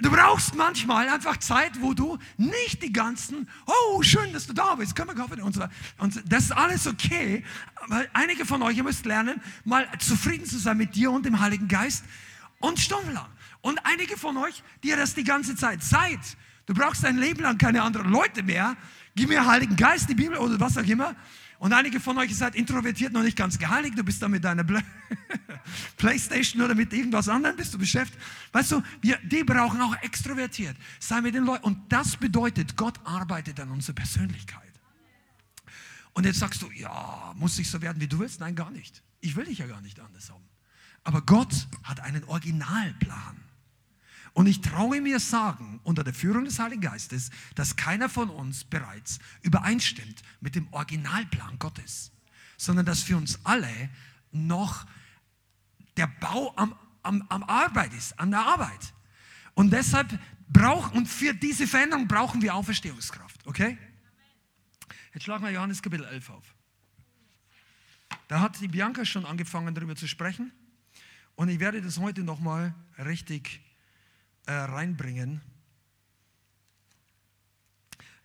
Du brauchst manchmal einfach Zeit, wo du nicht die ganzen, oh, schön, dass du da bist, können wir kaufen und so Und das ist alles okay. Aber einige von euch, ihr müsst lernen, mal zufrieden zu sein mit dir und dem Heiligen Geist und stundenlang. Und einige von euch, die ihr das die ganze Zeit seid, du brauchst dein Leben lang keine anderen Leute mehr. Gib mir Heiligen Geist, die Bibel oder was auch immer. Und einige von euch seid introvertiert, noch nicht ganz geheiligt. Du bist da mit deiner (laughs) Playstation oder mit irgendwas anderem bist du beschäftigt. Weißt du, wir, die brauchen auch extrovertiert. Sei mit den Leuten. Und das bedeutet, Gott arbeitet an unserer Persönlichkeit. Und jetzt sagst du, ja, muss ich so werden, wie du willst? Nein, gar nicht. Ich will dich ja gar nicht anders haben. Aber Gott hat einen Originalplan. Und ich traue mir sagen, unter der Führung des Heiligen Geistes, dass keiner von uns bereits übereinstimmt mit dem Originalplan Gottes, sondern dass für uns alle noch der Bau am, am, am Arbeit ist, an der Arbeit. Und deshalb brauchen, und für diese Veränderung brauchen wir Auferstehungskraft, okay? Jetzt schlagen wir Johannes Kapitel 11 auf. Da hat die Bianca schon angefangen, darüber zu sprechen. Und ich werde das heute nochmal richtig äh, reinbringen.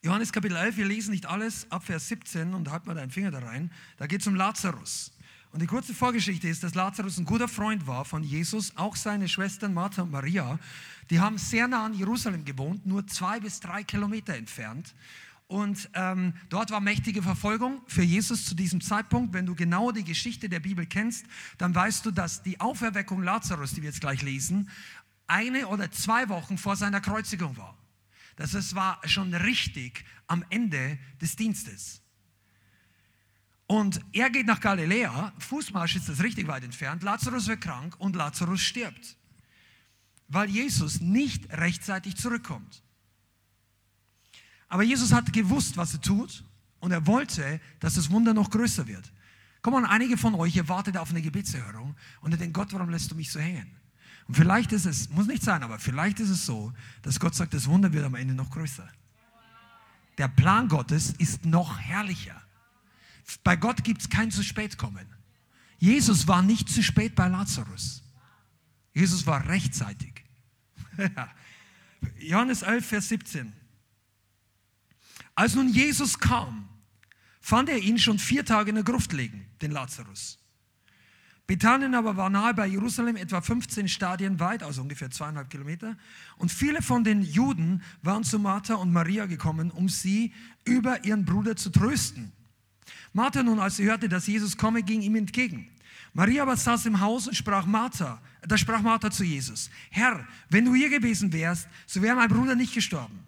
Johannes Kapitel 11, wir lesen nicht alles, ab Vers 17 und halt mal deinen Finger da rein. Da geht es um Lazarus. Und die kurze Vorgeschichte ist, dass Lazarus ein guter Freund war von Jesus, auch seine Schwestern Martha und Maria. Die haben sehr nah an Jerusalem gewohnt, nur zwei bis drei Kilometer entfernt. Und ähm, dort war mächtige Verfolgung für Jesus zu diesem Zeitpunkt. Wenn du genau die Geschichte der Bibel kennst, dann weißt du, dass die Auferweckung Lazarus, die wir jetzt gleich lesen, eine oder zwei Wochen vor seiner Kreuzigung war. Das war schon richtig am Ende des Dienstes. Und er geht nach Galiläa, Fußmarsch ist das richtig weit entfernt, Lazarus wird krank und Lazarus stirbt, weil Jesus nicht rechtzeitig zurückkommt. Aber Jesus hat gewusst, was er tut und er wollte, dass das Wunder noch größer wird. Komm mal, einige von euch, ihr wartet auf eine Gebetserhörung und ihr denkt, Gott, warum lässt du mich so hängen? Und vielleicht ist es, muss nicht sein, aber vielleicht ist es so, dass Gott sagt, das Wunder wird am Ende noch größer. Der Plan Gottes ist noch herrlicher. Bei Gott gibt es kein zu spät kommen. Jesus war nicht zu spät bei Lazarus. Jesus war rechtzeitig. (laughs) Johannes 11, Vers 17. Als nun Jesus kam, fand er ihn schon vier Tage in der Gruft liegen, den Lazarus. Bethanien aber war nahe bei Jerusalem, etwa 15 Stadien weit, also ungefähr zweieinhalb Kilometer. Und viele von den Juden waren zu Martha und Maria gekommen, um sie über ihren Bruder zu trösten. Martha nun, als sie hörte, dass Jesus komme, ging ihm entgegen. Maria aber saß im Haus und sprach Martha, da sprach Martha zu Jesus, Herr, wenn du hier gewesen wärst, so wäre mein Bruder nicht gestorben.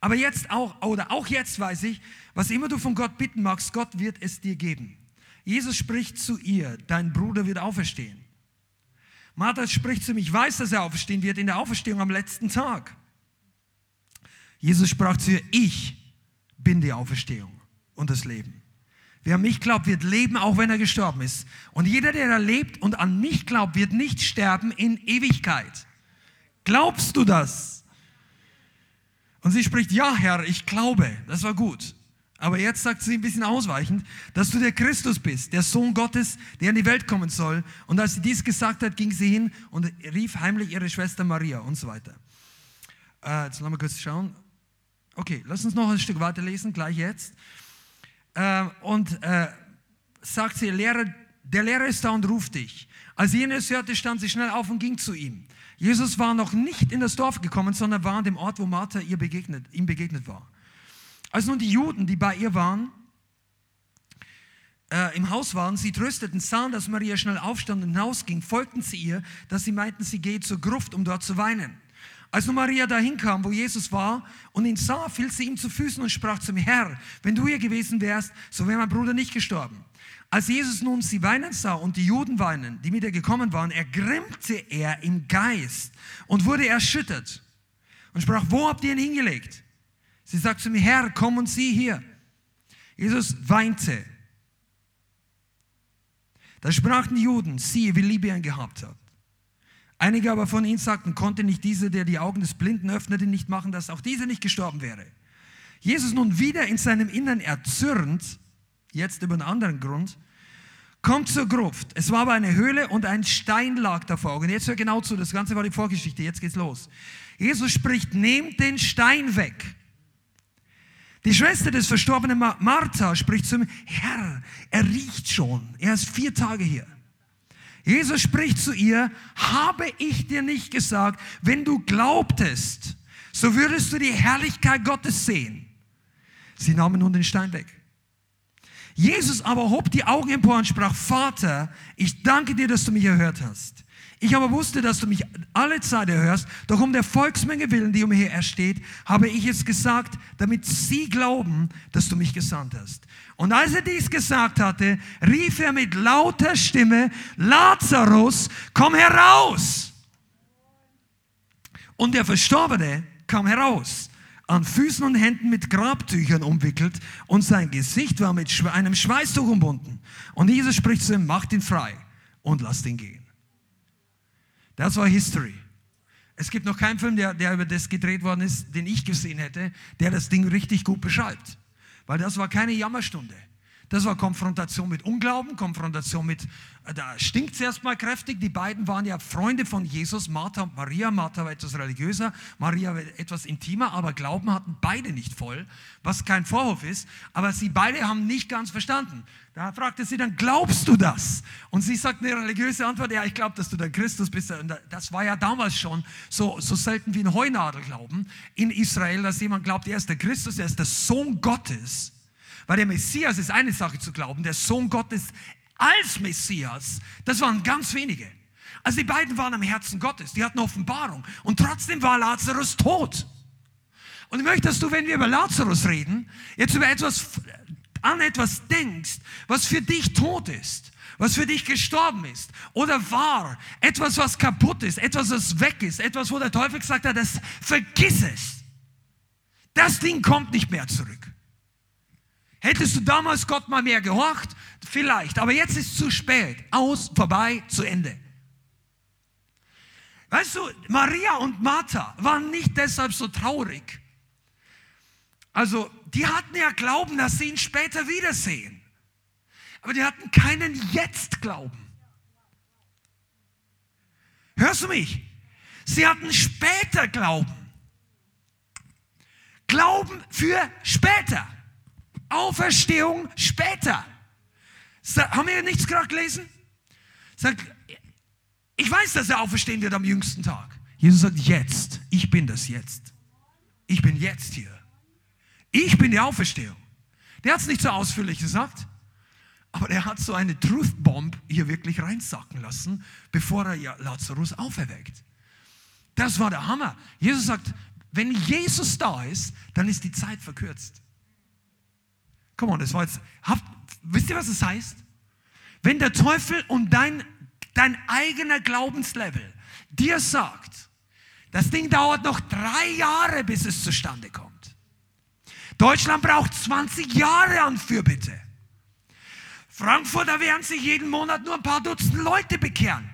Aber jetzt auch, oder auch jetzt weiß ich, was immer du von Gott bitten magst, Gott wird es dir geben. Jesus spricht zu ihr, dein Bruder wird auferstehen. Martha spricht zu mir, ich weiß, dass er auferstehen wird in der Auferstehung am letzten Tag. Jesus sprach zu ihr, ich bin die Auferstehung und das Leben. Wer an mich glaubt, wird leben, auch wenn er gestorben ist. Und jeder, der da lebt und an mich glaubt, wird nicht sterben in Ewigkeit. Glaubst du das? Und sie spricht, ja Herr, ich glaube. Das war gut. Aber jetzt sagt sie ein bisschen ausweichend, dass du der Christus bist, der Sohn Gottes, der in die Welt kommen soll. Und als sie dies gesagt hat, ging sie hin und rief heimlich ihre Schwester Maria und so weiter. Äh, jetzt lassen wir kurz schauen. Okay, lass uns noch ein Stück weiterlesen, gleich jetzt. Äh, und äh, sagt sie, Lehrer, der Lehrer ist da und ruft dich. Als jenes hörte, stand sie schnell auf und ging zu ihm. Jesus war noch nicht in das Dorf gekommen, sondern war an dem Ort, wo Martha ihr begegnet, ihm begegnet war. Als nun die Juden, die bei ihr waren, äh, im Haus waren, sie trösteten, sahen, dass Maria schnell aufstand und hinausging, folgten sie ihr, dass sie meinten, sie gehe zur Gruft, um dort zu weinen. Als nun Maria dahin kam, wo Jesus war und ihn sah, fiel sie ihm zu Füßen und sprach zu ihm, Herr, wenn du hier gewesen wärst, so wäre mein Bruder nicht gestorben. Als Jesus nun sie weinen sah und die Juden weinen, die mit ihr gekommen waren, ergrimmte er im Geist und wurde erschüttert und sprach, wo habt ihr ihn hingelegt? Sie sagt zu mir, Herr, komm und sieh hier. Jesus weinte. Da sprachen die Juden, siehe, wie lieb er ihn gehabt hat. Einige aber von ihnen sagten, konnte nicht dieser, der die Augen des Blinden öffnete, nicht machen, dass auch dieser nicht gestorben wäre. Jesus nun wieder in seinem Innern erzürnt, jetzt über einen anderen Grund, kommt zur Gruft. Es war aber eine Höhle und ein Stein lag davor. Und jetzt hör genau zu, das Ganze war die Vorgeschichte, jetzt geht's los. Jesus spricht, nehmt den Stein weg. Die Schwester des verstorbenen Martha spricht zu ihm, Herr, er riecht schon, er ist vier Tage hier. Jesus spricht zu ihr, habe ich dir nicht gesagt, wenn du glaubtest, so würdest du die Herrlichkeit Gottes sehen. Sie nahmen nun den Stein weg. Jesus aber hob die Augen empor und sprach, Vater, ich danke dir, dass du mich erhört hast. Ich aber wusste, dass du mich alle Zeit erhörst, doch um der Volksmenge willen, die umher ersteht, habe ich es gesagt, damit sie glauben, dass du mich gesandt hast. Und als er dies gesagt hatte, rief er mit lauter Stimme, Lazarus, komm heraus! Und der Verstorbene kam heraus, an Füßen und Händen mit Grabtüchern umwickelt und sein Gesicht war mit einem Schweißtuch umbunden. Und Jesus spricht zu ihm, macht ihn frei und lasst ihn gehen. Das war History. Es gibt noch keinen Film, der, der über das gedreht worden ist, den ich gesehen hätte, der das Ding richtig gut beschreibt. Weil das war keine Jammerstunde. Das war Konfrontation mit Unglauben, Konfrontation mit, äh, da stinkt es erstmal kräftig. Die beiden waren ja Freunde von Jesus, Martha und Maria. Martha war etwas religiöser, Maria war etwas intimer, aber Glauben hatten beide nicht voll, was kein Vorwurf ist. Aber sie beide haben nicht ganz verstanden. Da fragte sie dann, glaubst du das? Und sie sagt eine religiöse Antwort, ja, ich glaube, dass du der Christus bist. Und das war ja damals schon so, so selten wie ein Heunadelglauben in Israel, dass jemand glaubt, er ist der Christus, er ist der Sohn Gottes. Weil der Messias ist eine Sache zu glauben, der Sohn Gottes als Messias, das waren ganz wenige. Also die beiden waren am Herzen Gottes, die hatten Offenbarung. Und trotzdem war Lazarus tot. Und ich möchte, dass du, wenn wir über Lazarus reden, jetzt über etwas, an etwas denkst, was für dich tot ist, was für dich gestorben ist oder war, etwas, was kaputt ist, etwas, was weg ist, etwas, wo der Teufel gesagt hat, das vergiss es. Das Ding kommt nicht mehr zurück. Hättest du damals Gott mal mehr gehorcht? Vielleicht. Aber jetzt ist es zu spät. Aus, vorbei, zu Ende. Weißt du, Maria und Martha waren nicht deshalb so traurig. Also, die hatten ja Glauben, dass sie ihn später wiedersehen. Aber die hatten keinen Jetzt-Glauben. Hörst du mich? Sie hatten später Glauben. Glauben für später. Auferstehung später. Haben wir nichts gerade gelesen? Ich weiß, dass er auferstehen wird am jüngsten Tag. Jesus sagt, jetzt. Ich bin das jetzt. Ich bin jetzt hier. Ich bin die Auferstehung. Der hat es nicht so ausführlich gesagt, aber er hat so eine Truth Bomb hier wirklich reinsacken lassen, bevor er Lazarus auferweckt. Das war der Hammer. Jesus sagt, wenn Jesus da ist, dann ist die Zeit verkürzt. Come on, das war jetzt. Habt, wisst ihr, was es das heißt? Wenn der Teufel und dein, dein eigener Glaubenslevel dir sagt, das Ding dauert noch drei Jahre, bis es zustande kommt. Deutschland braucht 20 Jahre an Fürbitte. Frankfurt, da werden sich jeden Monat nur ein paar Dutzend Leute bekehren.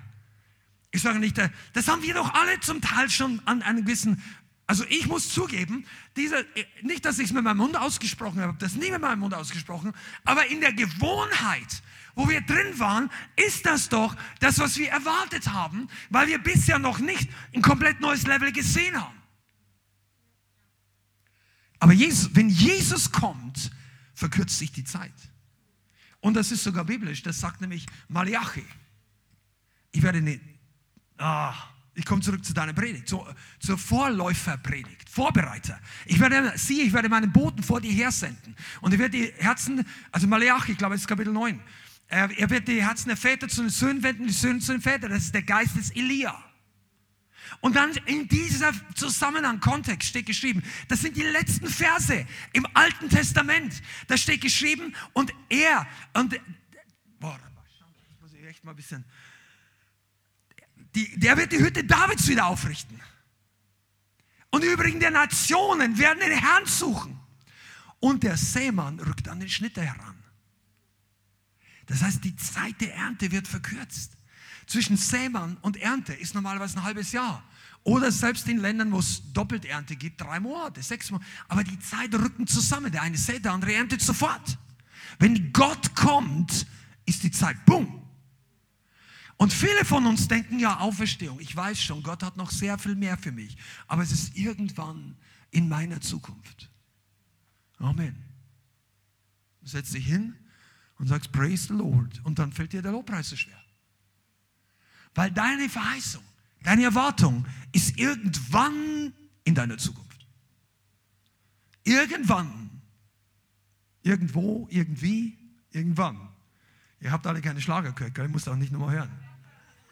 Ich sage nicht, äh, das haben wir doch alle zum Teil schon an einem gewissen also ich muss zugeben, diese, nicht, dass ich es mit meinem Mund ausgesprochen habe, das nie mit meinem Mund ausgesprochen, aber in der Gewohnheit, wo wir drin waren, ist das doch das, was wir erwartet haben, weil wir bisher noch nicht ein komplett neues Level gesehen haben. Aber Jesus, wenn Jesus kommt, verkürzt sich die Zeit. Und das ist sogar biblisch, das sagt nämlich Malachi. Ich werde nicht, ah, ich komme zurück zu deiner Predigt, zu, zur Vorläuferpredigt, Vorbereiter. Ich werde, sieh, ich werde meinen Boten vor dir hersenden. Und er wird die Herzen, also Malachi, ich glaube, es ist Kapitel 9. Er, er wird die Herzen der Väter zu den Söhnen wenden, die Söhne zu den Vätern. Das ist der Geist des Elia. Und dann in dieser Zusammenhang, Kontext steht geschrieben, das sind die letzten Verse im Alten Testament. Da steht geschrieben, und er, und, boah, ich muss echt mal ein bisschen, die, der wird die Hütte Davids wieder aufrichten. Und die übrigen der Nationen werden den Herrn suchen. Und der Sämann rückt an den Schnitter heran. Das heißt, die Zeit der Ernte wird verkürzt. Zwischen Sämann und Ernte ist normalerweise ein halbes Jahr. Oder selbst in Ländern, wo es Doppelternte gibt, drei Monate, sechs Monate. Aber die Zeit rücken zusammen. Der eine sät, der andere erntet sofort. Wenn Gott kommt, ist die Zeit, boom. Und viele von uns denken ja, Auferstehung, ich weiß schon, Gott hat noch sehr viel mehr für mich. Aber es ist irgendwann in meiner Zukunft. Amen. Setz dich hin und sagst, Praise the Lord. Und dann fällt dir der Lobpreis so schwer. Weil deine Verheißung, deine Erwartung ist irgendwann in deiner Zukunft. Irgendwann. Irgendwo, irgendwie, irgendwann. Ihr habt alle keine Schlager gehört, gell? ich muss auch nicht nochmal hören.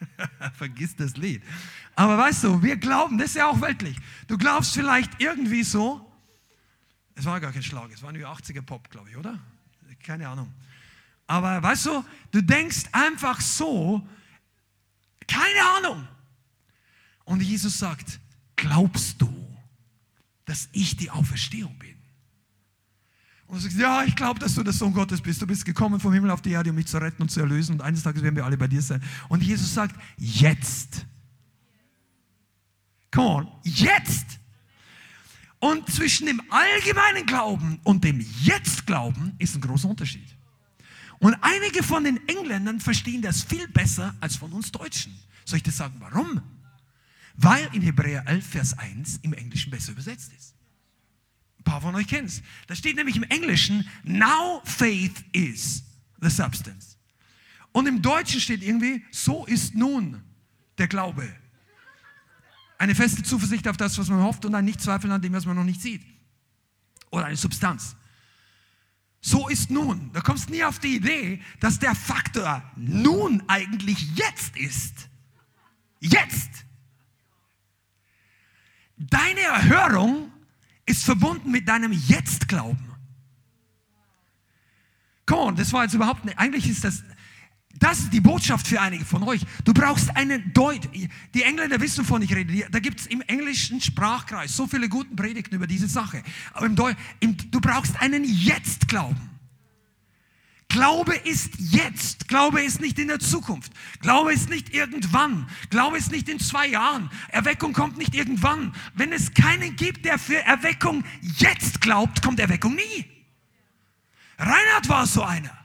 (laughs) Vergiss das Lied. Aber weißt du, wir glauben, das ist ja auch weltlich. Du glaubst vielleicht irgendwie so, es war gar kein Schlager, es war nur 80er Pop, glaube ich, oder? Keine Ahnung. Aber weißt du, du denkst einfach so, keine Ahnung. Und Jesus sagt, glaubst du, dass ich die Auferstehung bin? Und du sagst, ja, ich glaube, dass du der Sohn Gottes bist. Du bist gekommen vom Himmel auf die Erde, um mich zu retten und zu erlösen. Und eines Tages werden wir alle bei dir sein. Und Jesus sagt, jetzt. Come on, jetzt. Und zwischen dem allgemeinen Glauben und dem Jetzt-Glauben ist ein großer Unterschied. Und einige von den Engländern verstehen das viel besser als von uns Deutschen. Soll ich das sagen, warum? Weil in Hebräer 11, Vers 1 im Englischen besser übersetzt ist. Ein paar von euch kennen es. Da steht nämlich im Englischen, now faith is the substance. Und im Deutschen steht irgendwie, so ist nun der Glaube. Eine feste Zuversicht auf das, was man hofft und ein Nichtzweifeln an dem, was man noch nicht sieht. Oder eine Substanz. So ist nun. Da kommst nie auf die Idee, dass der Faktor nun eigentlich jetzt ist. Jetzt. Deine Erhörung ist verbunden mit deinem Jetzt-Glauben. Come on, das war jetzt überhaupt nicht, eigentlich ist das, das ist die Botschaft für einige von euch. Du brauchst einen Deut. Die Engländer wissen, wovon ich rede. Da gibt es im englischen Sprachkreis so viele guten Predigten über diese Sache. Aber im Deut im, du brauchst einen Jetzt-Glauben. Glaube ist jetzt. Glaube ist nicht in der Zukunft. Glaube ist nicht irgendwann. Glaube ist nicht in zwei Jahren. Erweckung kommt nicht irgendwann. Wenn es keinen gibt, der für Erweckung jetzt glaubt, kommt Erweckung nie. Reinhard war so einer.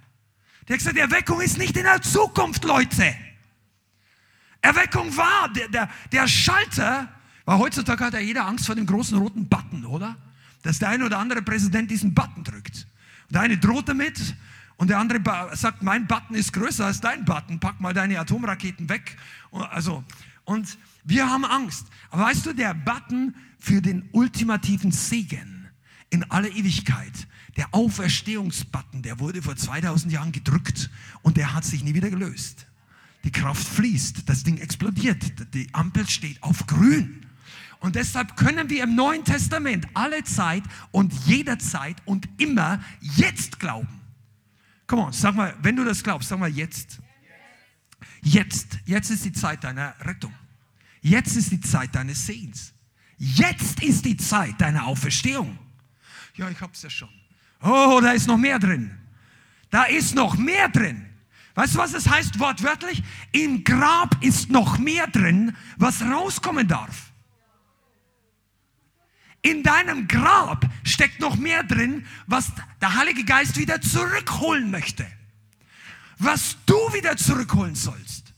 Der hat gesagt, Erweckung ist nicht in der Zukunft, Leute. Erweckung war, der, der, der Schalter, weil heutzutage hat ja jeder Angst vor dem großen roten Button, oder? Dass der eine oder andere Präsident diesen Button drückt. Und der eine droht damit und der andere sagt, mein Button ist größer als dein Button, pack mal deine Atomraketen weg. Also, und wir haben Angst. Aber weißt du, der Button für den ultimativen Segen in aller Ewigkeit, der Auferstehungsbutton, der wurde vor 2000 Jahren gedrückt und der hat sich nie wieder gelöst. Die Kraft fließt, das Ding explodiert, die Ampel steht auf grün. Und deshalb können wir im Neuen Testament alle Zeit und jederzeit und immer jetzt glauben. Komm on, sag mal, wenn du das glaubst, sag mal jetzt. Jetzt, jetzt ist die Zeit deiner Rettung. Jetzt ist die Zeit deines Sehens. Jetzt ist die Zeit deiner Auferstehung. Ja, ich hab's ja schon. Oh, da ist noch mehr drin. Da ist noch mehr drin. Weißt du, was das heißt wortwörtlich? Im Grab ist noch mehr drin, was rauskommen darf. In deinem Grab steckt noch mehr drin, was der Heilige Geist wieder zurückholen möchte. Was du wieder zurückholen sollst.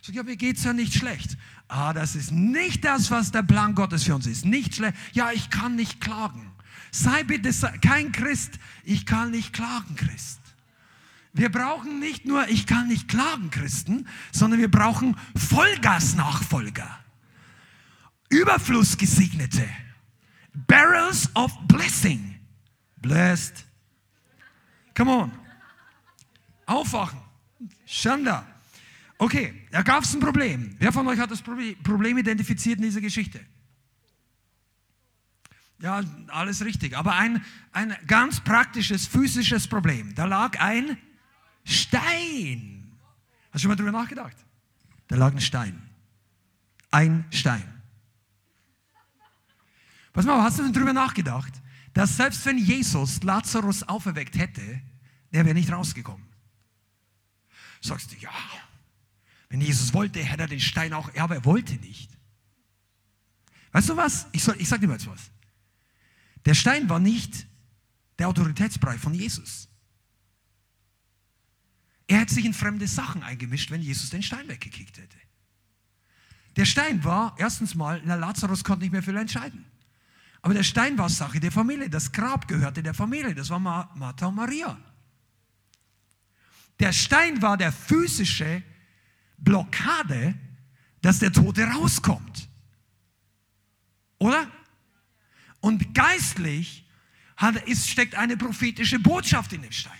So, ja, mir geht's ja nicht schlecht. Ah, das ist nicht das, was der Plan Gottes für uns ist. Nicht schlecht. Ja, ich kann nicht klagen. Sei bitte kein Christ. Ich kann nicht klagen, Christ. Wir brauchen nicht nur ich kann nicht klagen, Christen, sondern wir brauchen Vollgas-Nachfolger. Überflussgesegnete. Barrels of blessing. Blessed. Come on. Aufwachen. Schanda. Okay, da gab es ein Problem. Wer von euch hat das Problem identifiziert in dieser Geschichte? Ja, alles richtig. Aber ein, ein ganz praktisches, physisches Problem. Da lag ein Stein. Hast du schon mal drüber nachgedacht? Da lag ein Stein. Ein Stein. Pass mal, hast du denn drüber nachgedacht, dass selbst wenn Jesus Lazarus auferweckt hätte, der wäre nicht rausgekommen? Sagst du, ja, wenn Jesus wollte, hätte er den Stein auch, ja, aber er wollte nicht. Weißt du was? Ich, soll, ich sag dir mal jetzt was. Der Stein war nicht der Autoritätsbereich von Jesus. Er hätte sich in fremde Sachen eingemischt, wenn Jesus den Stein weggekickt hätte. Der Stein war, erstens mal, na, Lazarus konnte nicht mehr viel entscheiden. Aber der Stein war Sache der Familie. Das Grab gehörte der Familie. Das war Martha und Maria. Der Stein war der physische Blockade, dass der Tote rauskommt. Oder? Und geistlich hat, ist, steckt eine prophetische Botschaft in dem Stein.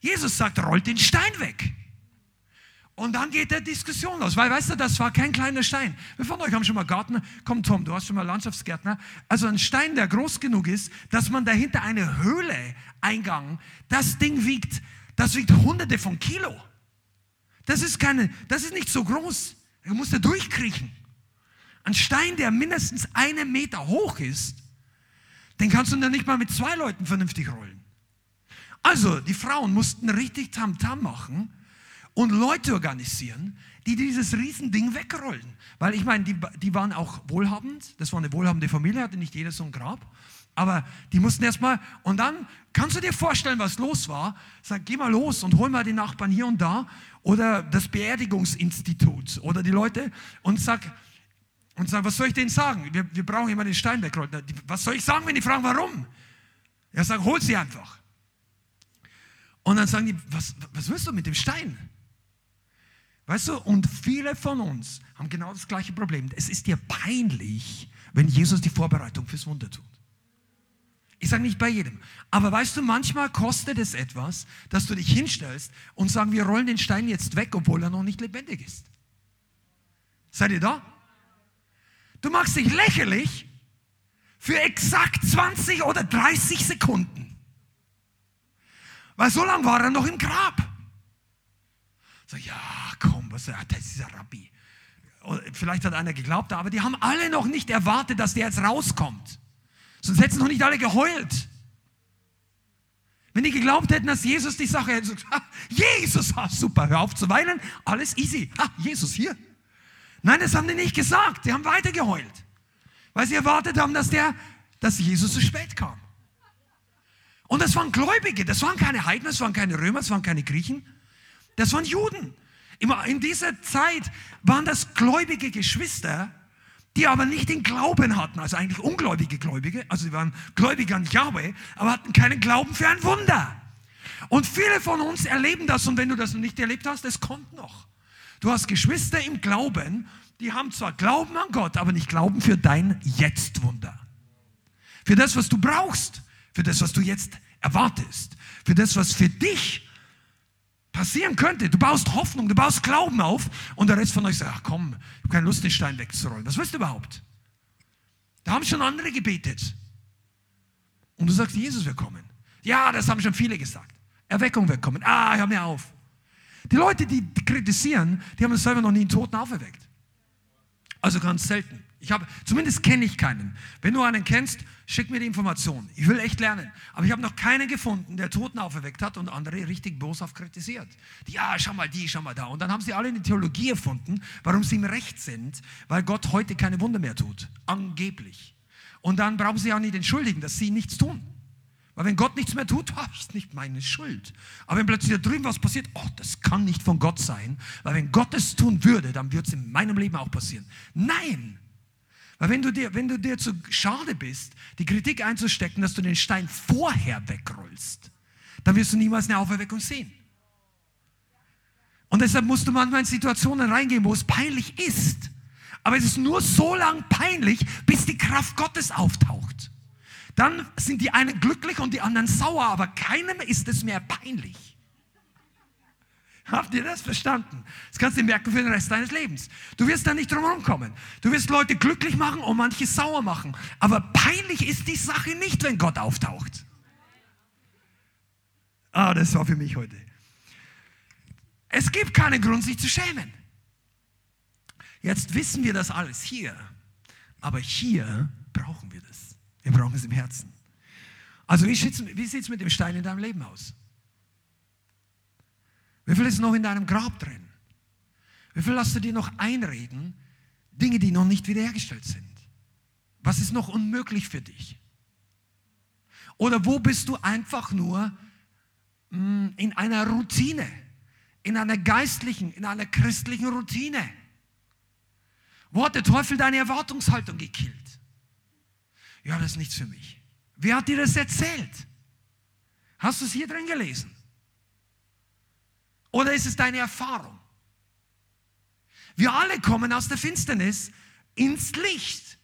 Jesus sagt, rollt den Stein weg. Und dann geht der Diskussion los, weil weißt du, das war kein kleiner Stein. Wir von euch haben schon mal Garten. Komm, Tom, du hast schon mal Landschaftsgärtner. Also ein Stein, der groß genug ist, dass man dahinter eine Höhle Eingang, das Ding wiegt, das wiegt hunderte von Kilo. Das ist keine, das ist nicht so groß. Du musst da durchkriechen. Ein Stein, der mindestens einen Meter hoch ist, den kannst du dann nicht mal mit zwei Leuten vernünftig rollen. Also, die Frauen mussten richtig Tamtam -Tam machen und Leute organisieren, die dieses Riesending wegrollen. Weil ich meine, die, die waren auch wohlhabend, das war eine wohlhabende Familie, hatte nicht jeder so ein Grab. Aber die mussten erstmal, und dann kannst du dir vorstellen, was los war. Sag, geh mal los und hol mal die Nachbarn hier und da oder das Beerdigungsinstitut oder die Leute und sag, und sag, was soll ich denen sagen? Wir, wir brauchen jemanden, den Stein wegrollt. Was soll ich sagen, wenn die fragen, warum? Er sagt, hol sie einfach. Und dann sagen die, was, was willst du mit dem Stein? Weißt du, und viele von uns haben genau das gleiche Problem. Es ist dir peinlich, wenn Jesus die Vorbereitung fürs Wunder tut. Ich sage nicht bei jedem. Aber weißt du, manchmal kostet es etwas, dass du dich hinstellst und sagen, wir rollen den Stein jetzt weg, obwohl er noch nicht lebendig ist. Seid ihr da? Du machst dich lächerlich für exakt 20 oder 30 Sekunden. Weil so lange war er noch im Grab. So, ja, komm, was ist dieser Rabbi? Vielleicht hat einer geglaubt, aber die haben alle noch nicht erwartet, dass der jetzt rauskommt. Sonst hätten noch nicht alle geheult. Wenn die geglaubt hätten, dass Jesus die Sache hätte, gesagt, (laughs) Jesus, ah, super, hör auf zu weinen, alles easy. Ah, Jesus hier. Nein, das haben die nicht gesagt. Die haben weiter geheult, weil sie erwartet haben, dass der, dass Jesus zu spät kam. Und das waren Gläubige, das waren keine Heiden, das waren keine Römer, das waren keine Griechen, das waren Juden. In dieser Zeit waren das gläubige Geschwister, die aber nicht den Glauben hatten, also eigentlich ungläubige Gläubige, also sie waren gläubig an Yahweh, aber hatten keinen Glauben für ein Wunder. Und viele von uns erleben das und wenn du das noch nicht erlebt hast, es kommt noch. Du hast Geschwister im Glauben, die haben zwar Glauben an Gott, aber nicht Glauben für dein Jetzt-Wunder. Für das, was du brauchst, für das, was du jetzt erwartest, für das, was für dich passieren könnte. Du baust Hoffnung, du baust Glauben auf und der Rest von euch sagt, ach komm, ich habe keine Lust, den Stein wegzurollen. Was willst du überhaupt? Da haben schon andere gebetet. Und du sagst, Jesus wird kommen. Ja, das haben schon viele gesagt. Erweckung wird kommen. Ah, hör mir auf. Die Leute, die kritisieren, die haben es selber noch nie einen Toten auferweckt. Also ganz selten. Ich habe, zumindest kenne ich keinen. Wenn du einen kennst, schick mir die Information. Ich will echt lernen. Aber ich habe noch keinen gefunden, der Toten auferweckt hat und andere richtig boshaft kritisiert. Die, ja, schau mal die, schau mal da. Und dann haben sie alle eine Theologie erfunden, warum sie im Recht sind, weil Gott heute keine Wunder mehr tut. Angeblich. Und dann brauchen sie auch nicht entschuldigen, dass sie nichts tun. Weil wenn Gott nichts mehr tut, (laughs) ist nicht meine Schuld. Aber wenn plötzlich da drüben was passiert, oh, das kann nicht von Gott sein. Weil wenn Gott es tun würde, dann würde es in meinem Leben auch passieren. Nein, weil wenn du, dir, wenn du dir zu schade bist, die Kritik einzustecken, dass du den Stein vorher wegrollst, dann wirst du niemals eine Auferweckung sehen. Und deshalb musst du manchmal in Situationen reingehen, wo es peinlich ist. Aber es ist nur so lang peinlich, bis die Kraft Gottes auftaucht. Dann sind die einen glücklich und die anderen sauer, aber keinem ist es mehr peinlich. Habt ihr das verstanden? Das kannst du merken für den Rest deines Lebens. Du wirst da nicht drum kommen. Du wirst Leute glücklich machen und manche sauer machen. Aber peinlich ist die Sache nicht, wenn Gott auftaucht. Ah, das war für mich heute. Es gibt keinen Grund, sich zu schämen. Jetzt wissen wir das alles hier. Aber hier brauchen wir das. Wir brauchen es im Herzen. Also wie sieht es mit dem Stein in deinem Leben aus? Wie viel ist noch in deinem Grab drin? Wie viel lässt du dir noch einreden, Dinge, die noch nicht wiederhergestellt sind? Was ist noch unmöglich für dich? Oder wo bist du einfach nur mm, in einer Routine, in einer geistlichen, in einer christlichen Routine? Wo hat der Teufel deine Erwartungshaltung gekillt? Ja, das ist nichts für mich. Wer hat dir das erzählt? Hast du es hier drin gelesen? Oder ist es deine Erfahrung? Wir alle kommen aus der Finsternis ins Licht.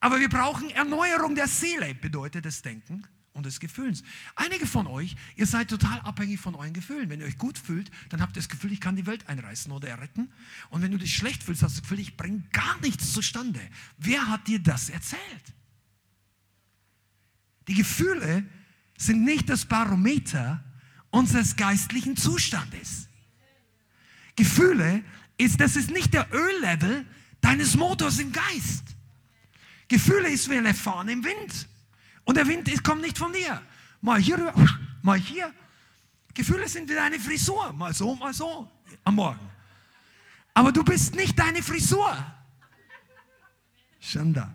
Aber wir brauchen Erneuerung der Seele, bedeutet das Denken und des Gefühls. Einige von euch, ihr seid total abhängig von euren Gefühlen. Wenn ihr euch gut fühlt, dann habt ihr das Gefühl, ich kann die Welt einreißen oder erretten. Und wenn du dich schlecht fühlst, hast du das Gefühl, ich bringe gar nichts zustande. Wer hat dir das erzählt? Die Gefühle sind nicht das Barometer unseres geistlichen Zustandes. Gefühle ist, das ist nicht der Öllevel deines Motors im Geist. Gefühle ist wie eine Fahne im Wind. Und der Wind ist, kommt nicht von dir. Mal hier rüber, mal hier. Gefühle sind wie deine Frisur. Mal so, mal so am Morgen. Aber du bist nicht deine Frisur. Schanda.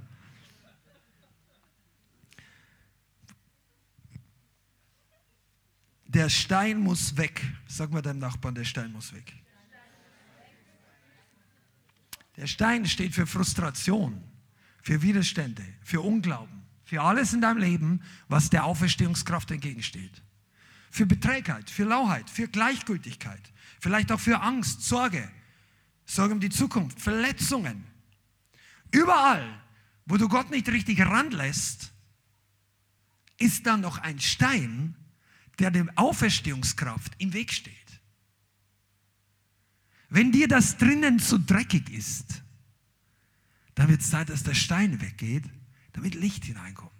Der Stein muss weg. Sag mal deinem Nachbarn, der Stein muss weg. Der Stein steht für Frustration, für Widerstände, für Unglauben, für alles in deinem Leben, was der Auferstehungskraft entgegensteht. Für Beträgheit, für Lauheit, für Gleichgültigkeit, vielleicht auch für Angst, Sorge, Sorge um die Zukunft, Verletzungen. Überall, wo du Gott nicht richtig ranlässt, ist da noch ein Stein, der dem Auferstehungskraft im Weg steht. Wenn dir das drinnen zu dreckig ist, dann wird es Zeit, dass der Stein weggeht, damit Licht hineinkommt.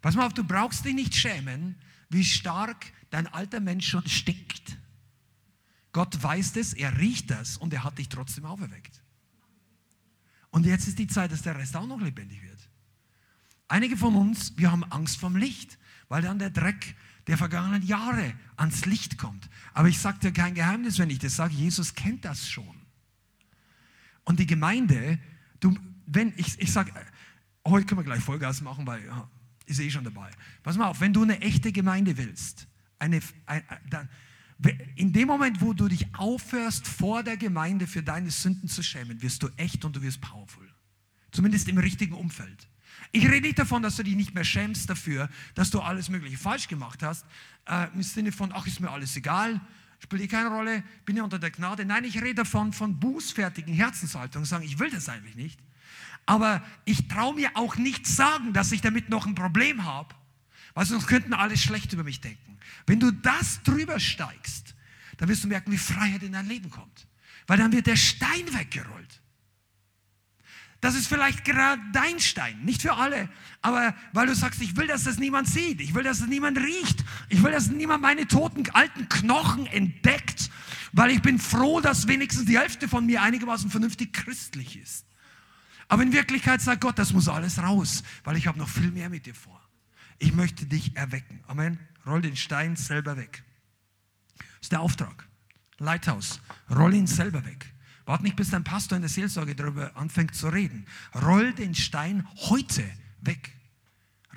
Pass mal auf, du brauchst dich nicht schämen, wie stark dein alter Mensch schon stinkt. Gott weiß das, er riecht das und er hat dich trotzdem auferweckt. Und jetzt ist die Zeit, dass der Rest auch noch lebendig wird. Einige von uns, wir haben Angst vom Licht, weil dann der Dreck der vergangenen Jahre ans Licht kommt. Aber ich sage dir kein Geheimnis, wenn ich das sage, Jesus kennt das schon. Und die Gemeinde, du, wenn ich, ich sage, heute können wir gleich Vollgas machen, weil ja, ich sehe schon dabei. Pass mal auf, wenn du eine echte Gemeinde willst, eine, ein, dann, in dem Moment, wo du dich aufhörst, vor der Gemeinde für deine Sünden zu schämen, wirst du echt und du wirst powerful. Zumindest im richtigen Umfeld. Ich rede nicht davon, dass du dich nicht mehr schämst dafür, dass du alles Mögliche falsch gemacht hast, äh, im Sinne von, ach, ist mir alles egal, spielt eh keine Rolle, bin ja unter der Gnade. Nein, ich rede davon, von bußfertigen Herzenshaltungen, sagen, ich will das eigentlich nicht. Aber ich traue mir auch nicht sagen, dass ich damit noch ein Problem habe, weil sonst könnten alle schlecht über mich denken. Wenn du das drüber steigst, dann wirst du merken, wie Freiheit in dein Leben kommt. Weil dann wird der Stein weggerollt. Das ist vielleicht gerade dein Stein, nicht für alle, aber weil du sagst, ich will, dass das niemand sieht, ich will, dass das niemand riecht, ich will, dass niemand meine toten alten Knochen entdeckt, weil ich bin froh, dass wenigstens die Hälfte von mir einigermaßen vernünftig christlich ist. Aber in Wirklichkeit sagt Gott, das muss alles raus, weil ich habe noch viel mehr mit dir vor. Ich möchte dich erwecken. Amen. Roll den Stein selber weg. Das ist der Auftrag. Lighthouse, roll ihn selber weg. Wart nicht, bis dein Pastor in der Seelsorge darüber anfängt zu reden. Roll den Stein heute weg.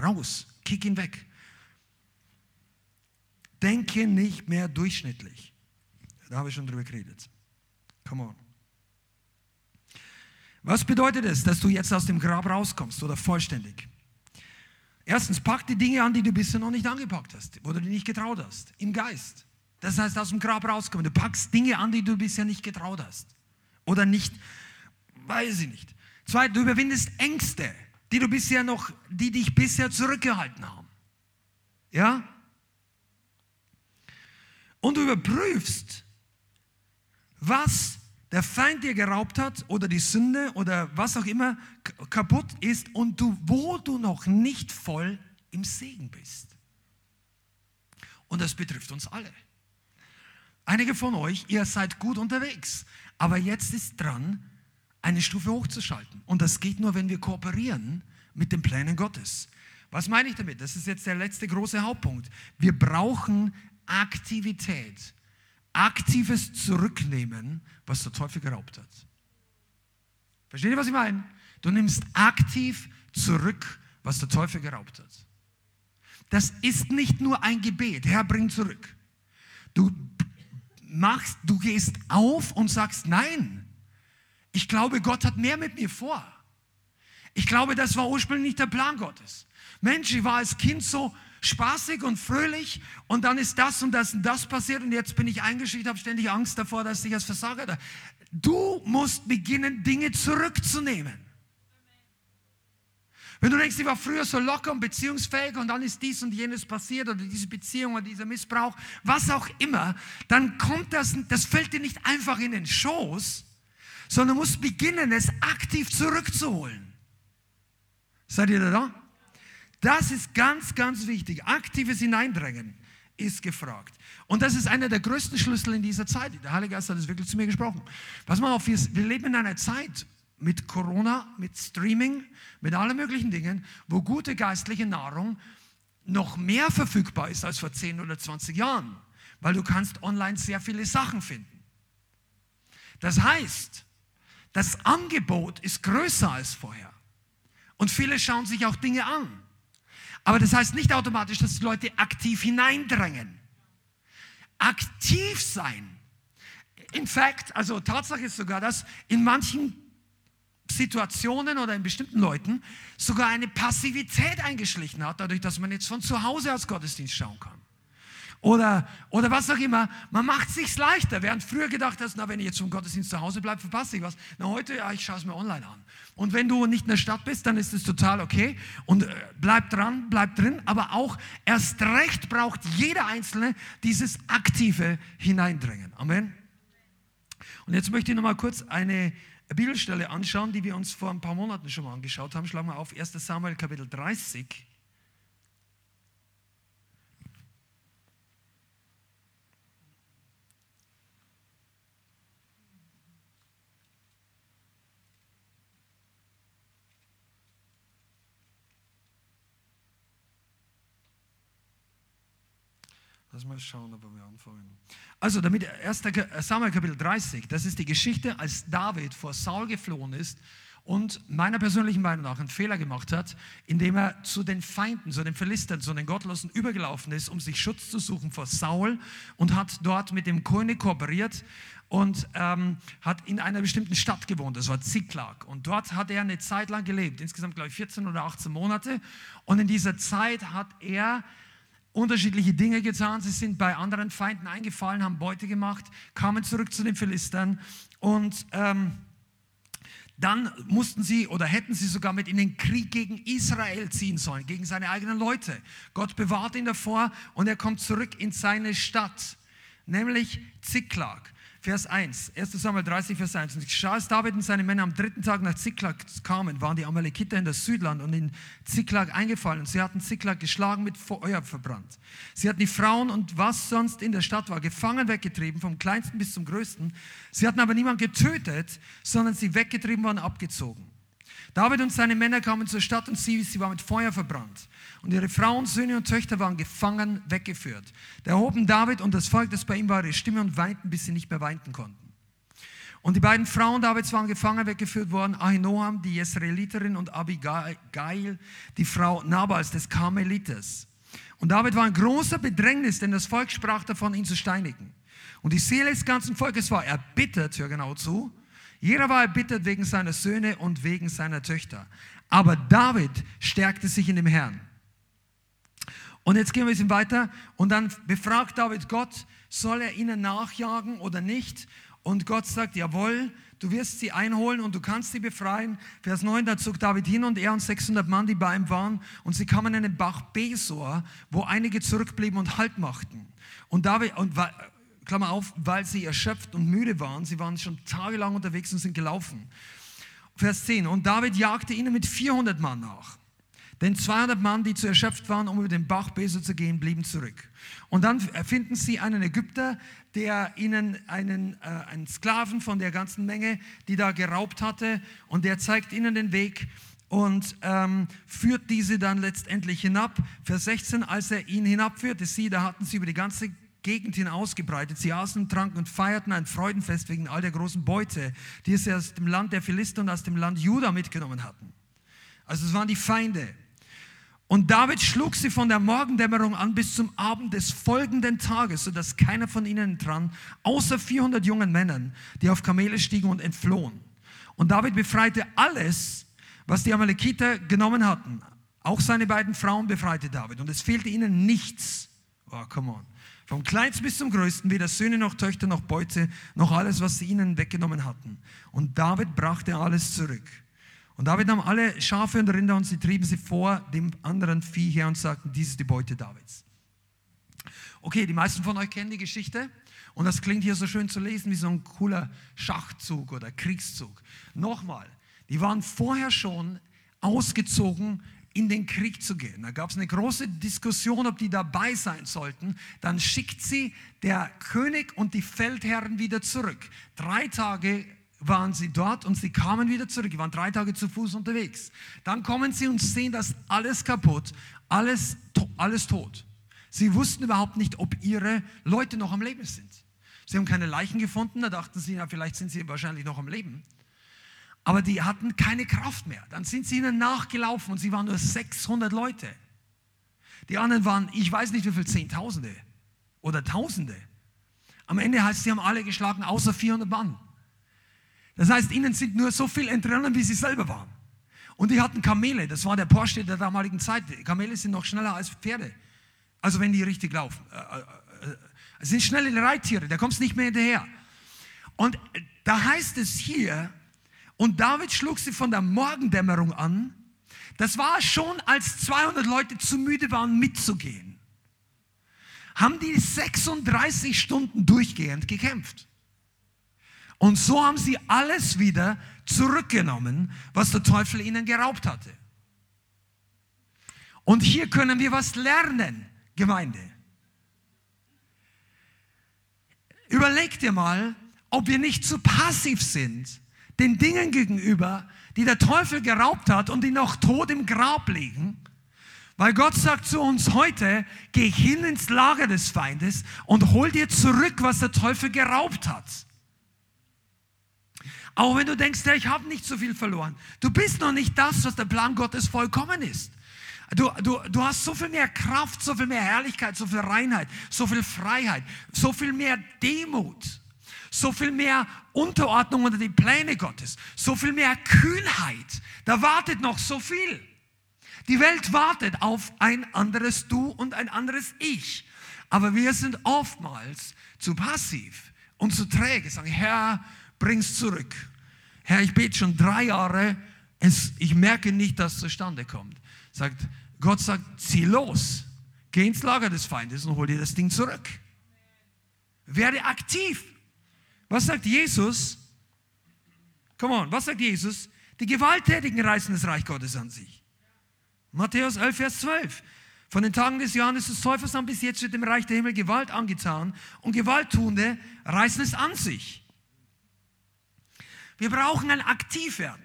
Raus. Kick ihn weg. Denke nicht mehr durchschnittlich. Da habe ich schon drüber geredet. Come on. Was bedeutet es, dass du jetzt aus dem Grab rauskommst oder vollständig? Erstens, pack die Dinge an, die du bisher noch nicht angepackt hast, wo du dich nicht getraut hast, im Geist. Das heißt, aus dem Grab rauskommen. Du packst Dinge an, die du bisher nicht getraut hast. Oder nicht, weiß ich nicht. Zweitens, du überwindest Ängste, die du bisher noch, die dich bisher zurückgehalten haben. Ja? Und du überprüfst, was der Feind dir geraubt hat oder die Sünde oder was auch immer kaputt ist und du, wo du noch nicht voll im Segen bist. Und das betrifft uns alle. Einige von euch, ihr seid gut unterwegs, aber jetzt ist dran, eine Stufe hochzuschalten. Und das geht nur, wenn wir kooperieren mit den Plänen Gottes. Was meine ich damit? Das ist jetzt der letzte große Hauptpunkt. Wir brauchen Aktivität. Aktives Zurücknehmen, was der Teufel geraubt hat. Versteht ihr, was ich meine? Du nimmst aktiv zurück, was der Teufel geraubt hat. Das ist nicht nur ein Gebet, Herr, bring zurück. Du machst, du gehst auf und sagst, nein, ich glaube, Gott hat mehr mit mir vor. Ich glaube, das war ursprünglich nicht der Plan Gottes. Mensch, ich war als Kind so spaßig und fröhlich und dann ist das und das und das passiert und jetzt bin ich eingeschickt, habe ständig Angst davor, dass ich als Versager da. Du musst beginnen, Dinge zurückzunehmen. Wenn du denkst, ich war früher so locker und beziehungsfähig und dann ist dies und jenes passiert oder diese Beziehung oder dieser Missbrauch, was auch immer, dann kommt das, das fällt dir nicht einfach in den Schoß, sondern du musst beginnen, es aktiv zurückzuholen. Seid ihr da? Das ist ganz, ganz wichtig. Aktives Hineindrängen ist gefragt. Und das ist einer der größten Schlüssel in dieser Zeit. Der Heilige Geist hat es wirklich zu mir gesprochen. Pass mal auf, wir, wir leben in einer Zeit mit Corona, mit Streaming, mit allen möglichen Dingen, wo gute geistliche Nahrung noch mehr verfügbar ist als vor 10 oder 20 Jahren, weil du kannst online sehr viele Sachen finden. Das heißt, das Angebot ist größer als vorher. Und viele schauen sich auch Dinge an. Aber das heißt nicht automatisch, dass die Leute aktiv hineindrängen. Aktiv sein. In fact, also Tatsache ist sogar, dass in manchen Situationen oder in bestimmten Leuten sogar eine Passivität eingeschlichen hat, dadurch, dass man jetzt von zu Hause aus Gottesdienst schauen kann. Oder, oder was auch immer. Man macht es sich leichter. Während früher gedacht hast, na, wenn ich jetzt vom Gottesdienst zu Hause bleibe, verpasse ich was. Na, heute, ja, ich schaue es mir online an. Und wenn du nicht in der Stadt bist, dann ist es total okay. Und äh, bleib dran, bleib drin. Aber auch erst recht braucht jeder Einzelne dieses aktive Hineindrängen. Amen. Und jetzt möchte ich noch mal kurz eine Bibelstelle anschauen, die wir uns vor ein paar Monaten schon mal angeschaut haben. Schlagen wir auf 1 Samuel Kapitel 30. Lass mal schauen, ob wir anfangen. Also, damit 1. Samuel Kapitel 30, das ist die Geschichte, als David vor Saul geflohen ist und meiner persönlichen Meinung nach einen Fehler gemacht hat, indem er zu den Feinden, zu den Philistern, zu den Gottlosen übergelaufen ist, um sich Schutz zu suchen vor Saul und hat dort mit dem König kooperiert und ähm, hat in einer bestimmten Stadt gewohnt, das war Ziklag. Und dort hat er eine Zeit lang gelebt, insgesamt glaube ich 14 oder 18 Monate. Und in dieser Zeit hat er unterschiedliche Dinge getan. Sie sind bei anderen Feinden eingefallen, haben Beute gemacht, kamen zurück zu den Philistern und ähm, dann mussten sie oder hätten sie sogar mit in den Krieg gegen Israel ziehen sollen, gegen seine eigenen Leute. Gott bewahrt ihn davor und er kommt zurück in seine Stadt, nämlich Ziklag. Vers 1, 1 Samuel 30, Vers 1. Und geschah es David und seine Männer am dritten Tag nach Ziklag kamen, waren die Amalekiter in das Südland und in Ziklag eingefallen. Und sie hatten Ziklag geschlagen, mit Feuer verbrannt. Sie hatten die Frauen und was sonst in der Stadt war, gefangen weggetrieben, vom kleinsten bis zum größten. Sie hatten aber niemand getötet, sondern sie weggetrieben waren, abgezogen. David und seine Männer kamen zur Stadt und sie, sie war mit Feuer verbrannt. Und ihre Frauen, Söhne und Töchter waren gefangen weggeführt. Da erhoben David und das Volk, das bei ihm war, ihre Stimme und weinten, bis sie nicht mehr weinten konnten. Und die beiden Frauen Davids waren gefangen weggeführt worden, Ahinoam, die Jesraeliterin, und Abigail, die Frau Nabals des Karmelites. Und David war ein großer Bedrängnis, denn das Volk sprach davon, ihn zu steinigen. Und die Seele des ganzen Volkes war erbittert, hör genau zu, jeder war erbittert wegen seiner Söhne und wegen seiner Töchter. Aber David stärkte sich in dem Herrn. Und jetzt gehen wir ein bisschen weiter und dann befragt David Gott, soll er ihnen nachjagen oder nicht? Und Gott sagt, jawohl, du wirst sie einholen und du kannst sie befreien. Vers 9, da zog David hin und er und 600 Mann, die bei ihm waren, und sie kamen in den Bach Besor, wo einige zurückblieben und Halt machten. Und David, und Klammer auf, weil sie erschöpft und müde waren. Sie waren schon tagelang unterwegs und sind gelaufen. Vers 10. Und David jagte ihnen mit 400 Mann nach. Denn 200 Mann, die zu erschöpft waren, um über den Bach Beso zu gehen, blieben zurück. Und dann finden sie einen Ägypter, der ihnen einen, äh, einen Sklaven von der ganzen Menge, die da geraubt hatte, und der zeigt ihnen den Weg und ähm, führt diese dann letztendlich hinab. Vers 16, als er ihn hinabführte, sie, da hatten sie über die ganze Gegend hin ausgebreitet. Sie aßen, tranken und feierten ein Freudenfest wegen all der großen Beute, die sie aus dem Land der Philister und aus dem Land Juda mitgenommen hatten. Also es waren die Feinde. Und David schlug sie von der Morgendämmerung an bis zum Abend des folgenden Tages, sodass keiner von ihnen entrann, außer 400 jungen Männern, die auf Kamele stiegen und entflohen. Und David befreite alles, was die Amalekiter genommen hatten. Auch seine beiden Frauen befreite David. Und es fehlte ihnen nichts. Oh, come on. Vom kleinsten bis zum größten, weder Söhne noch Töchter noch Beute, noch alles, was sie ihnen weggenommen hatten. Und David brachte alles zurück. Und David nahm alle Schafe und Rinder und sie trieben sie vor dem anderen Vieh her und sagten, dies ist die Beute Davids. Okay, die meisten von euch kennen die Geschichte. Und das klingt hier so schön zu lesen wie so ein cooler Schachzug oder Kriegszug. Nochmal, die waren vorher schon ausgezogen in den Krieg zu gehen. Da gab es eine große Diskussion, ob die dabei sein sollten. Dann schickt sie der König und die Feldherren wieder zurück. Drei Tage waren sie dort und sie kamen wieder zurück. Die waren drei Tage zu Fuß unterwegs. Dann kommen sie und sehen, dass alles kaputt, alles, alles tot. Sie wussten überhaupt nicht, ob ihre Leute noch am Leben sind. Sie haben keine Leichen gefunden, da dachten sie, na, vielleicht sind sie wahrscheinlich noch am Leben aber die hatten keine Kraft mehr. Dann sind sie ihnen nachgelaufen und sie waren nur 600 Leute. Die anderen waren, ich weiß nicht wie viele, Zehntausende oder Tausende. Am Ende heißt, sie haben alle geschlagen, außer 400 Mann. Das heißt, ihnen sind nur so viel entrinnen, wie sie selber waren. Und die hatten Kamele, das war der Porsche der damaligen Zeit. Kamele sind noch schneller als Pferde. Also wenn die richtig laufen. Es äh, äh, äh, sind schnelle Reittiere, da kommst du nicht mehr hinterher. Und da heißt es hier, und David schlug sie von der Morgendämmerung an. Das war schon, als 200 Leute zu müde waren, mitzugehen. Haben die 36 Stunden durchgehend gekämpft. Und so haben sie alles wieder zurückgenommen, was der Teufel ihnen geraubt hatte. Und hier können wir was lernen, Gemeinde. Überleg dir mal, ob wir nicht zu passiv sind den Dingen gegenüber, die der Teufel geraubt hat und die noch tot im Grab liegen. Weil Gott sagt zu uns heute, geh hin ins Lager des Feindes und hol dir zurück, was der Teufel geraubt hat. Auch wenn du denkst, ja, ich habe nicht so viel verloren. Du bist noch nicht das, was der Plan Gottes vollkommen ist. Du, du, du hast so viel mehr Kraft, so viel mehr Herrlichkeit, so viel Reinheit, so viel Freiheit, so viel mehr Demut so viel mehr Unterordnung unter die Pläne Gottes, so viel mehr Kühnheit. Da wartet noch so viel. Die Welt wartet auf ein anderes Du und ein anderes Ich. Aber wir sind oftmals zu passiv und zu träge. Sagen, Herr, bring's zurück. Herr, ich bete schon drei Jahre, es, ich merke nicht, dass es zustande kommt. Sagt, Gott sagt, zieh los. Geh ins Lager des Feindes und hol dir das Ding zurück. Werde aktiv. Was sagt Jesus? Come on, was sagt Jesus? Die Gewalttätigen reißen das Reich Gottes an sich. Matthäus 11, Vers 12. Von den Tagen des Johannes des Täufers an bis jetzt wird dem Reich der Himmel Gewalt angetan und Gewalttuende reißen es an sich. Wir brauchen ein Aktivwerden.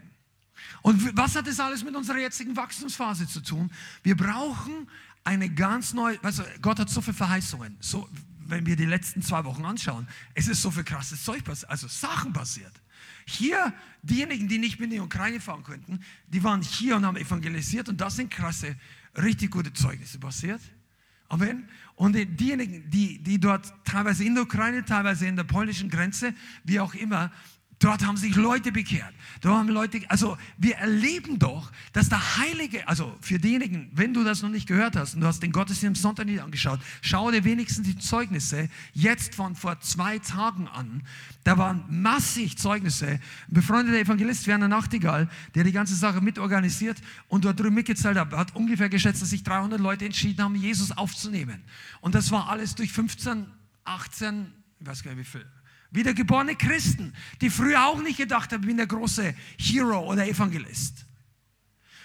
Und was hat das alles mit unserer jetzigen Wachstumsphase zu tun? Wir brauchen eine ganz neue, du, Gott hat so viele Verheißungen, so, wenn wir die letzten zwei Wochen anschauen, es ist so viel krasses Zeug passiert, also Sachen passiert. Hier, diejenigen, die nicht mit in die Ukraine fahren könnten, die waren hier und haben evangelisiert und das sind krasse, richtig gute Zeugnisse passiert. Amen. Und diejenigen, die, die dort teilweise in der Ukraine, teilweise in der polnischen Grenze, wie auch immer, Dort haben sich Leute bekehrt. Dort haben Leute, also wir erleben doch, dass der Heilige, also für diejenigen, wenn du das noch nicht gehört hast und du hast den Gottesdienst am Sonntag nicht angeschaut, schau dir wenigstens die Zeugnisse jetzt von vor zwei Tagen an. Da waren massig Zeugnisse. Ein befreundeter Evangelist Werner Nachtigall, der die ganze Sache mitorganisiert und dort drüben mitgezahlt hat, hat ungefähr geschätzt, dass sich 300 Leute entschieden haben, Jesus aufzunehmen. Und das war alles durch 15, 18, ich weiß gar nicht wie viel, Wiedergeborene Christen, die früher auch nicht gedacht haben, ich bin der große Hero oder Evangelist.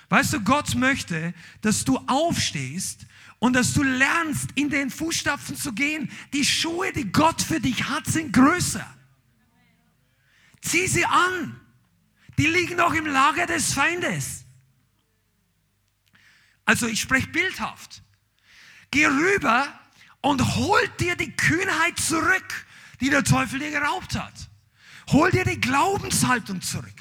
Weißt du, Gott möchte, dass du aufstehst und dass du lernst, in den Fußstapfen zu gehen. Die Schuhe, die Gott für dich hat, sind größer. Zieh sie an. Die liegen noch im Lager des Feindes. Also ich spreche bildhaft. Geh rüber und hol dir die Kühnheit zurück, die der Teufel dir geraubt hat. Hol dir die Glaubenshaltung zurück.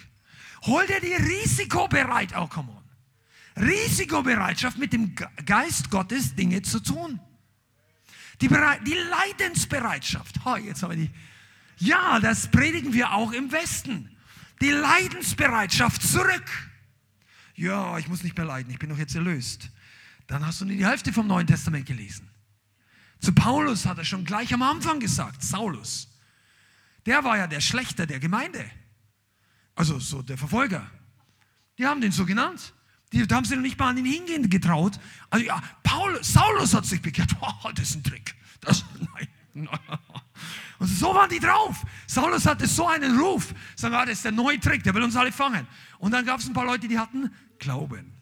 Hol dir die Risikobereit, oh come on. Risikobereitschaft mit dem Geist Gottes Dinge zu tun. Die, die Leidensbereitschaft. Oh, jetzt haben wir die. Ja, das predigen wir auch im Westen. Die Leidensbereitschaft zurück. Ja, ich muss nicht mehr leiden, ich bin doch jetzt erlöst. Dann hast du nur die Hälfte vom Neuen Testament gelesen. Zu Paulus hat er schon gleich am Anfang gesagt, Saulus. Der war ja der Schlechter der Gemeinde. Also so der Verfolger. Die haben den so genannt. Die, haben sie noch nicht mal an ihn hingehen getraut. Also ja, Paul, Saulus hat sich bekehrt. (laughs) Oh, das ist ein Trick. Das, (laughs) nein. (laughs) Und so waren die drauf. Saulus hatte so einen Ruf. Sagen, ah, das ist der neue Trick, der will uns alle fangen. Und dann gab es ein paar Leute, die hatten Glauben.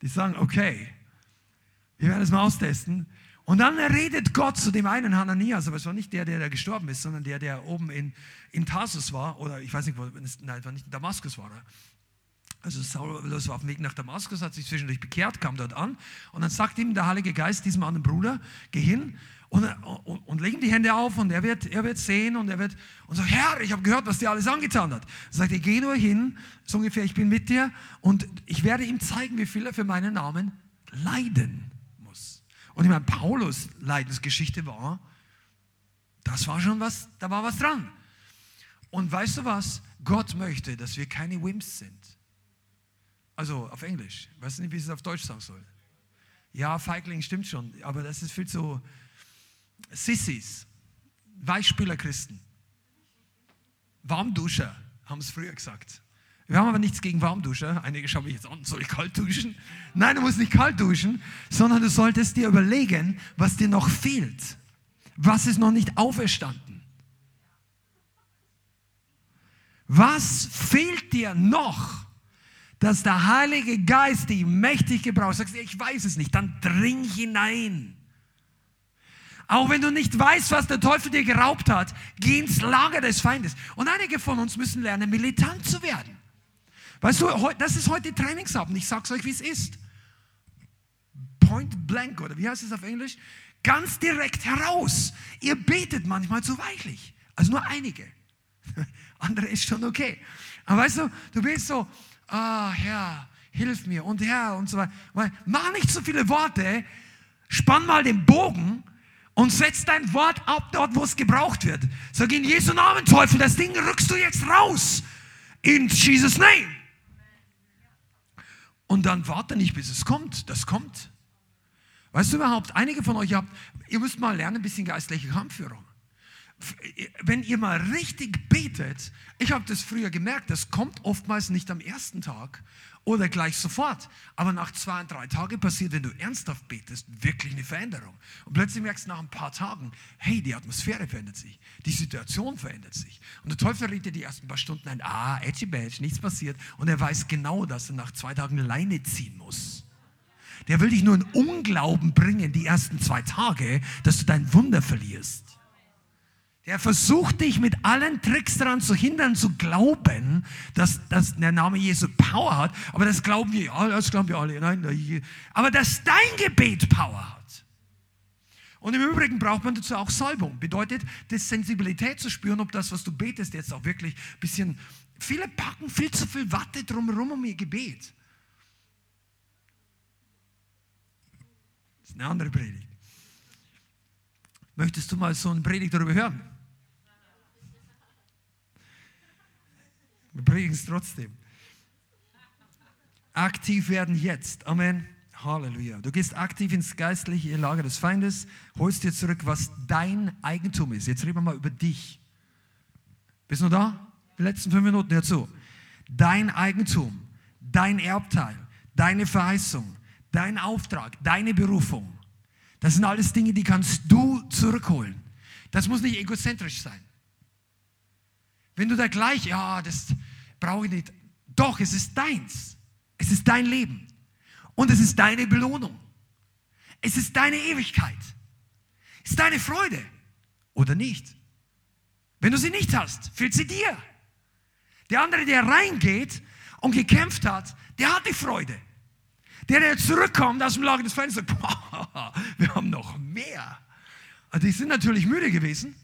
Die sagen, okay, wir werden es mal austesten. Und dann redet Gott zu dem einen Hananias, aber es war nicht der, der da gestorben ist, sondern der, der oben in, in Tarsus war, oder ich weiß nicht, wo, nein, war nicht in Damaskus war er. Also Saulus war auf dem Weg nach Damaskus, hat sich zwischendurch bekehrt, kam dort an und dann sagt ihm der Heilige Geist, diesem anderen Bruder, geh hin und, und, und leg ihm die Hände auf und er wird, er wird sehen und er wird und sagt, Herr, ich habe gehört, was dir alles angetan hat. Er sagt, geh nur hin, so ungefähr, ich bin mit dir und ich werde ihm zeigen, wie viel er für meinen Namen leiden. Und ich meine, Paulus Leidensgeschichte war, das war schon was, da war was dran. Und weißt du was? Gott möchte, dass wir keine Wimps sind. Also auf Englisch. Weiß nicht, wie ich es auf Deutsch sagen soll. Ja, Feigling stimmt schon, aber das ist viel zu Sissis, Weichspüler-Christen, Warmduscher, haben es früher gesagt. Wir haben aber nichts gegen Warmduscher. Einige schauen mich jetzt an, soll ich kalt duschen? Nein, du musst nicht kalt duschen, sondern du solltest dir überlegen, was dir noch fehlt. Was ist noch nicht auferstanden? Was fehlt dir noch? dass der Heilige Geist dich mächtig gebraucht. Sagst du, ich weiß es nicht, dann dring hinein. Auch wenn du nicht weißt, was der Teufel dir geraubt hat, geh ins Lager des Feindes. Und einige von uns müssen lernen, militant zu werden. Weißt du, das ist heute Trainingsabend. Ich sag's euch, wie es ist. Point blank, oder wie heißt es auf Englisch? Ganz direkt heraus. Ihr betet manchmal zu weichlich. Also nur einige. (laughs) Andere ist schon okay. Aber weißt du, du bist so, ah Herr, hilf mir und Herr und so weiter. Mach nicht so viele Worte, spann mal den Bogen und setz dein Wort ab dort, wo es gebraucht wird. Sag in Jesu Namen, Teufel, das Ding rückst du jetzt raus. In Jesus Name. Und dann warte nicht, bis es kommt. Das kommt. Weißt du überhaupt, einige von euch habt, ihr müsst mal lernen, ein bisschen geistliche Kampfführung wenn ihr mal richtig betet, ich habe das früher gemerkt, das kommt oftmals nicht am ersten Tag oder gleich sofort. Aber nach zwei, drei Tagen passiert, wenn du ernsthaft betest, wirklich eine Veränderung. Und plötzlich merkst du nach ein paar Tagen, hey, die Atmosphäre verändert sich, die Situation verändert sich. Und der Teufel redet die ersten paar Stunden ein, ah, edgy badge, nichts passiert. Und er weiß genau, dass er nach zwei Tagen Leine ziehen muss. Der will dich nur in Unglauben bringen, die ersten zwei Tage, dass du dein Wunder verlierst. Der versucht dich mit allen Tricks daran zu hindern, zu glauben, dass, dass der Name Jesu Power hat. Aber das glauben wir, alle, das glauben wir alle. Nein, aber dass dein Gebet Power hat. Und im Übrigen braucht man dazu auch Salbung. Bedeutet, die Sensibilität zu spüren, ob das, was du betest, jetzt auch wirklich ein bisschen. Viele packen viel zu viel Watte drumherum um ihr Gebet. Das ist eine andere Predigt. Möchtest du mal so eine Predigt darüber hören? Wir predigen es trotzdem. Aktiv werden jetzt. Amen. Halleluja. Du gehst aktiv ins geistliche Lager des Feindes, holst dir zurück, was dein Eigentum ist. Jetzt reden wir mal über dich. Bist du da? Die letzten fünf Minuten, hör zu. Dein Eigentum, dein Erbteil, deine Verheißung, dein Auftrag, deine Berufung. Das sind alles Dinge, die kannst du zurückholen. Das muss nicht egozentrisch sein. Wenn du da gleich, ja, das brauche ich nicht. Doch, es ist deins. Es ist dein Leben. Und es ist deine Belohnung. Es ist deine Ewigkeit. Es ist deine Freude. Oder nicht? Wenn du sie nicht hast, fehlt sie dir. Der andere, der reingeht und gekämpft hat, der hat die Freude. Der, der zurückkommt aus dem Lager des Feindes, sagt, (laughs) wir haben noch mehr. Also die sind natürlich müde gewesen,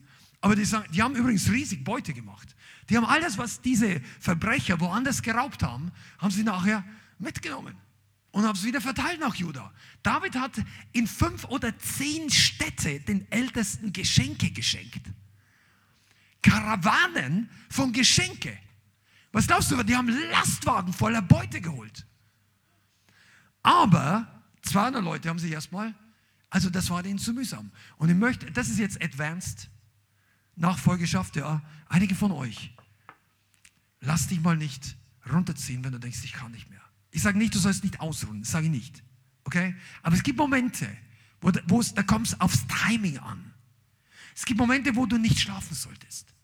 aber die, sagen, die haben übrigens riesig Beute gemacht. Die haben alles, was diese Verbrecher woanders geraubt haben, haben sie nachher mitgenommen und haben es wieder verteilt nach Juda. David hat in fünf oder zehn Städte den Ältesten Geschenke geschenkt. Karawanen von Geschenke. Was glaubst du, die haben Lastwagen voller Beute geholt. Aber 200 Leute haben sich erstmal, also das war denen zu mühsam. Und ich möchte, das ist jetzt advanced, Nachfolgeschaft, ja, einige von euch, lass dich mal nicht runterziehen, wenn du denkst, ich kann nicht mehr. Ich sage nicht, du sollst nicht ausruhen, das sage ich nicht. Okay? Aber es gibt Momente, wo, wo es, da kommt es aufs Timing an. Es gibt Momente, wo du nicht schlafen solltest.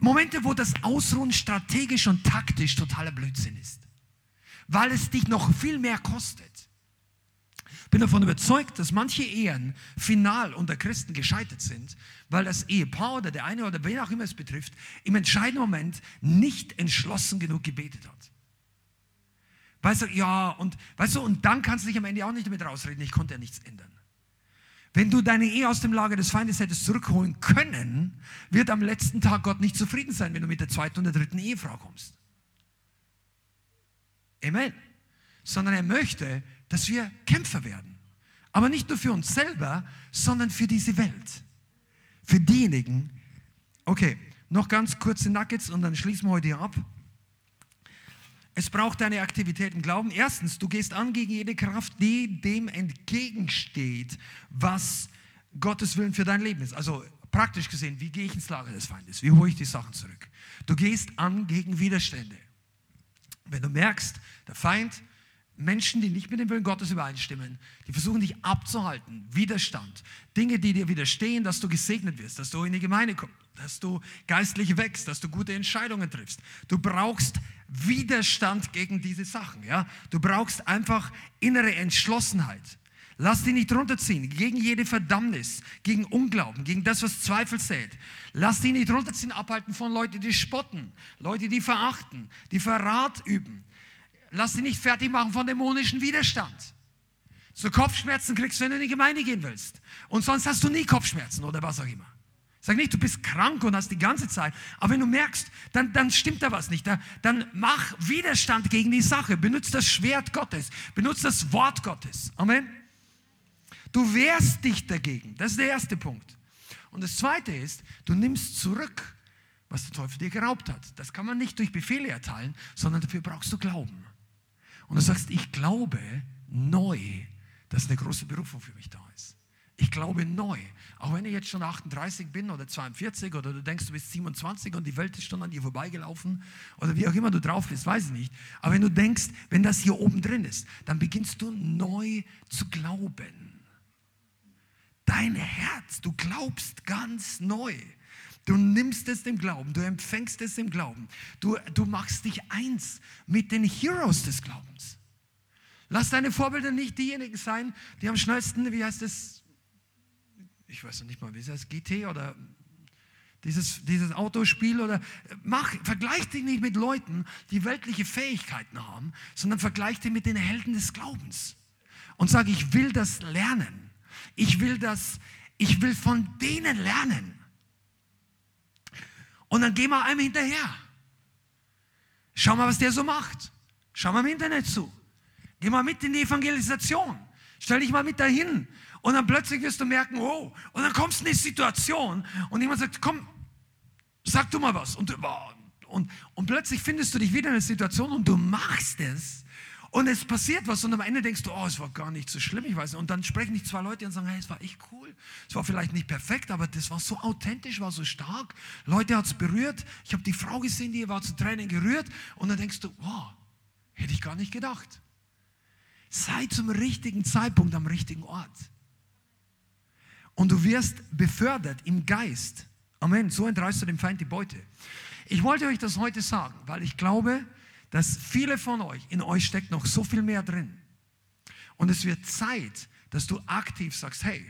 Momente, wo das Ausruhen strategisch und taktisch totaler Blödsinn ist. Weil es dich noch viel mehr kostet. Bin davon überzeugt, dass manche Ehen final unter Christen gescheitert sind, weil das Ehepaar oder der eine oder wen auch immer es betrifft, im entscheidenden Moment nicht entschlossen genug gebetet hat. Weißt du, ja, und weißt du, und dann kannst du dich am Ende auch nicht damit rausreden, ich konnte ja nichts ändern. Wenn du deine Ehe aus dem Lager des Feindes hättest zurückholen können, wird am letzten Tag Gott nicht zufrieden sein, wenn du mit der zweiten und der dritten Ehefrau kommst. Amen. Sondern er möchte, dass wir Kämpfer werden. Aber nicht nur für uns selber, sondern für diese Welt. Für diejenigen. Okay, noch ganz kurze Nuggets und dann schließen wir heute hier ab. Es braucht deine Aktivität im Glauben. Erstens, du gehst an gegen jede Kraft, die dem entgegensteht, was Gottes Willen für dein Leben ist. Also praktisch gesehen, wie gehe ich ins Lager des Feindes? Wie hole ich die Sachen zurück? Du gehst an gegen Widerstände. Wenn du merkst, der Feind, Menschen, die nicht mit dem Willen Gottes übereinstimmen, die versuchen dich abzuhalten, Widerstand, Dinge, die dir widerstehen, dass du gesegnet wirst, dass du in die Gemeinde kommst, dass du geistlich wächst, dass du gute Entscheidungen triffst. Du brauchst Widerstand gegen diese Sachen. Ja? Du brauchst einfach innere Entschlossenheit. Lass dich nicht runterziehen gegen jede Verdammnis, gegen Unglauben, gegen das, was Zweifel sät. Lass dich nicht runterziehen, abhalten von Leuten, die spotten, Leute, die verachten, die Verrat üben. Lass dich nicht fertig machen von dämonischen Widerstand. So Kopfschmerzen kriegst du, wenn du in die Gemeinde gehen willst. Und sonst hast du nie Kopfschmerzen oder was auch immer. Sag nicht, du bist krank und hast die ganze Zeit. Aber wenn du merkst, dann, dann stimmt da was nicht. Dann mach Widerstand gegen die Sache. Benutze das Schwert Gottes. Benutze das Wort Gottes. Amen. Du wehrst dich dagegen. Das ist der erste Punkt. Und das zweite ist, du nimmst zurück, was der Teufel dir geraubt hat. Das kann man nicht durch Befehle erteilen, sondern dafür brauchst du Glauben. Und du sagst, ich glaube neu, dass eine große Berufung für mich da ist. Ich glaube neu. Auch wenn ich jetzt schon 38 bin oder 42 oder du denkst, du bist 27 und die Welt ist schon an dir vorbeigelaufen oder wie auch immer du drauf bist, weiß ich nicht. Aber wenn du denkst, wenn das hier oben drin ist, dann beginnst du neu zu glauben. Dein Herz, du glaubst ganz neu. Du nimmst es im Glauben, du empfängst es im Glauben. Du, du machst dich eins mit den Heroes des Glaubens. Lass deine Vorbilder nicht diejenigen sein, die am schnellsten, wie heißt es, ich weiß noch nicht mal, wie es heißt, GT oder dieses, dieses Autospiel oder mach, vergleich dich nicht mit Leuten, die weltliche Fähigkeiten haben, sondern vergleich dich mit den Helden des Glaubens und sag, ich will das lernen. Ich will das, ich will von denen lernen. Und dann geh mal einem hinterher. Schau mal, was der so macht. Schau mal im Internet zu. Geh mal mit in die Evangelisation. Stell dich mal mit dahin und dann plötzlich wirst du merken, oh, und dann kommst du in eine Situation und jemand sagt, komm, sag du mal was. Und, und, und plötzlich findest du dich wieder in einer Situation und du machst es. Und es passiert was und am Ende denkst du, oh, es war gar nicht so schlimm, ich weiß nicht. Und dann sprechen dich zwei Leute und sagen, hey, es war echt cool. Es war vielleicht nicht perfekt, aber das war so authentisch, war so stark. Leute hat es berührt. Ich habe die Frau gesehen, die war zu Tränen gerührt. Und dann denkst du, wow, hätte ich gar nicht gedacht. Sei zum richtigen Zeitpunkt am richtigen Ort. Und du wirst befördert im Geist. Amen. So entreißt du dem Feind die Beute. Ich wollte euch das heute sagen, weil ich glaube, dass viele von euch, in euch steckt noch so viel mehr drin. Und es wird Zeit, dass du aktiv sagst, hey,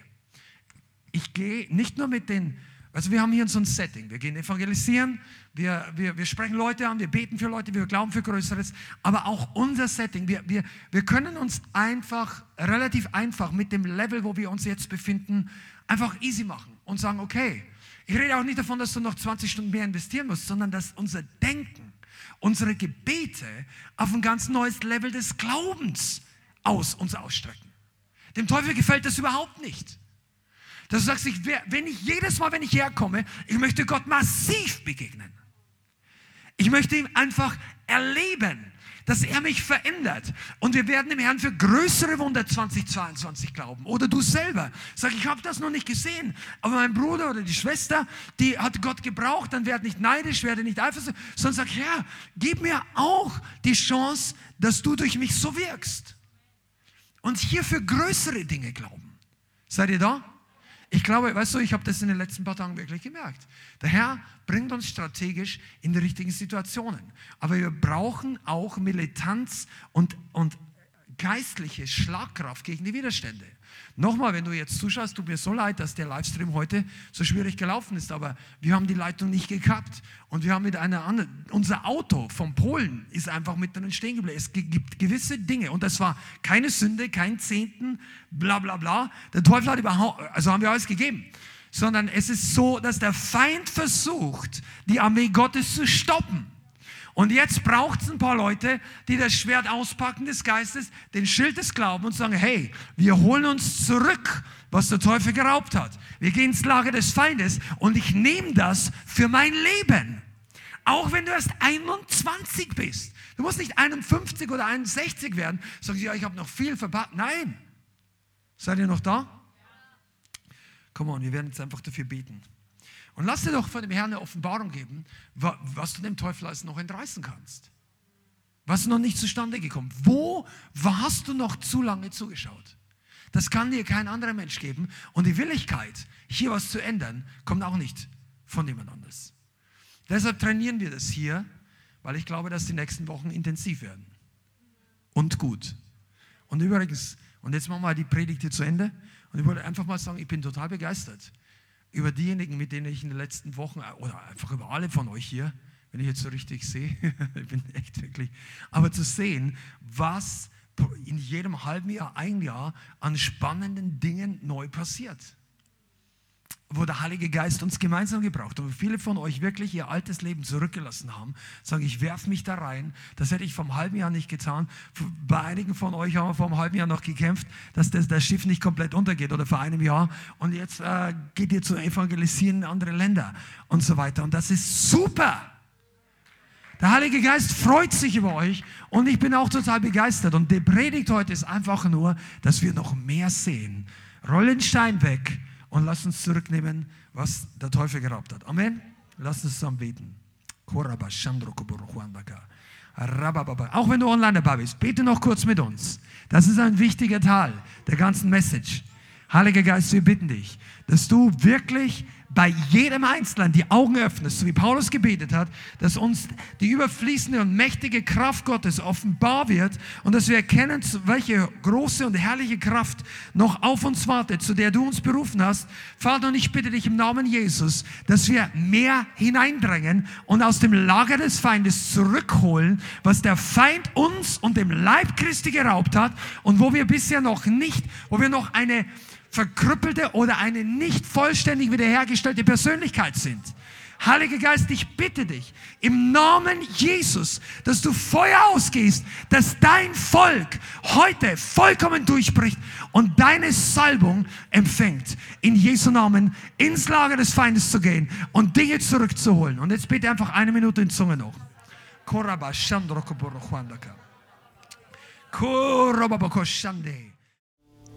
ich gehe nicht nur mit den Also wir haben hier so ein Setting. Wir gehen evangelisieren, wir, wir, wir sprechen Leute an, wir beten für Leute, wir glauben für Größeres. Aber auch unser Setting, wir, wir, wir können uns einfach, relativ einfach mit dem Level, wo wir uns jetzt befinden, einfach easy machen und sagen, okay, ich rede auch nicht davon, dass du noch 20 Stunden mehr investieren musst, sondern dass unser Denken, unsere Gebete auf ein ganz neues Level des Glaubens aus uns ausstrecken. Dem Teufel gefällt das überhaupt nicht. Dass du sagst, ich, wenn ich jedes Mal, wenn ich herkomme, ich möchte Gott massiv begegnen. Ich möchte ihn einfach erleben, dass er mich verändert. Und wir werden dem Herrn für größere Wunder 2022 glauben. Oder du selber. Sag, ich habe das noch nicht gesehen. Aber mein Bruder oder die Schwester, die hat Gott gebraucht, dann werde nicht neidisch, werde nicht eifersüchtig, sondern sag, Herr, gib mir auch die Chance, dass du durch mich so wirkst. Und hier für größere Dinge glauben. Seid ihr da? Ich glaube, weißt du, ich habe das in den letzten paar Tagen wirklich gemerkt. Der Herr bringt uns strategisch in die richtigen Situationen. Aber wir brauchen auch Militanz und, und geistliche Schlagkraft gegen die Widerstände. Nochmal, wenn du jetzt zuschaust, tut mir so leid, dass der Livestream heute so schwierig gelaufen ist, aber wir haben die Leitung nicht gekappt und wir haben mit einer anderen, unser Auto vom Polen ist einfach mit drin stehen geblieben. Es gibt gewisse Dinge und das war keine Sünde, kein Zehnten, bla bla bla. Der Teufel hat überhaupt, also haben wir alles gegeben. Sondern es ist so, dass der Feind versucht, die Armee Gottes zu stoppen. Und jetzt braucht es ein paar Leute, die das Schwert auspacken des Geistes, den Schild des Glaubens und sagen, hey, wir holen uns zurück, was der Teufel geraubt hat. Wir gehen ins Lager des Feindes und ich nehme das für mein Leben. Auch wenn du erst 21 bist. Du musst nicht 51 oder 61 werden. Sagst du, ja, ich habe noch viel verpasst. Nein. Seid ihr noch da? Komm on, wir werden jetzt einfach dafür beten. Und lass dir doch von dem Herrn eine Offenbarung geben, was du dem Teufel alles noch entreißen kannst. Was noch nicht zustande gekommen? Wo hast du noch zu lange zugeschaut? Das kann dir kein anderer Mensch geben. Und die Willigkeit, hier was zu ändern, kommt auch nicht von jemand anders. Deshalb trainieren wir das hier, weil ich glaube, dass die nächsten Wochen intensiv werden. Und gut. Und übrigens, und jetzt machen wir die Predigt hier zu Ende. Und ich wollte einfach mal sagen, ich bin total begeistert über diejenigen, mit denen ich in den letzten Wochen, oder einfach über alle von euch hier, wenn ich jetzt so richtig sehe, (laughs) ich bin echt wirklich, aber zu sehen, was in jedem halben Jahr, ein Jahr an spannenden Dingen neu passiert wo der Heilige Geist uns gemeinsam gebraucht und viele von euch wirklich ihr altes Leben zurückgelassen haben, sagen, ich werfe mich da rein. Das hätte ich vor einem halben Jahr nicht getan. Bei einigen von euch haben wir vor einem halben Jahr noch gekämpft, dass das, das Schiff nicht komplett untergeht oder vor einem Jahr. Und jetzt äh, geht ihr zu evangelisieren in andere Länder und so weiter. Und das ist super. Der Heilige Geist freut sich über euch und ich bin auch total begeistert. Und die Predigt heute ist einfach nur, dass wir noch mehr sehen. Rollen Stein weg und lass uns zurücknehmen, was der Teufel geraubt hat. Amen. Lass uns zusammen beten. Auch wenn du online dabei bist, bete noch kurz mit uns. Das ist ein wichtiger Teil der ganzen Message. Heiliger Geist, wir bitten dich, dass du wirklich bei jedem Einzelnen die Augen öffnest, so wie Paulus gebetet hat, dass uns die überfließende und mächtige Kraft Gottes offenbar wird und dass wir erkennen, welche große und herrliche Kraft noch auf uns wartet, zu der du uns berufen hast. Vater, und ich bitte dich im Namen Jesus, dass wir mehr hineindrängen und aus dem Lager des Feindes zurückholen, was der Feind uns und dem Leib Christi geraubt hat und wo wir bisher noch nicht, wo wir noch eine verkrüppelte oder eine nicht vollständig wiederhergestellte Persönlichkeit sind. Heiliger Geist, ich bitte dich im Namen Jesus, dass du Feuer ausgehst, dass dein Volk heute vollkommen durchbricht und deine Salbung empfängt. In Jesu Namen ins Lager des Feindes zu gehen und Dinge zurückzuholen. Und jetzt bitte einfach eine Minute in Zunge noch. Koraba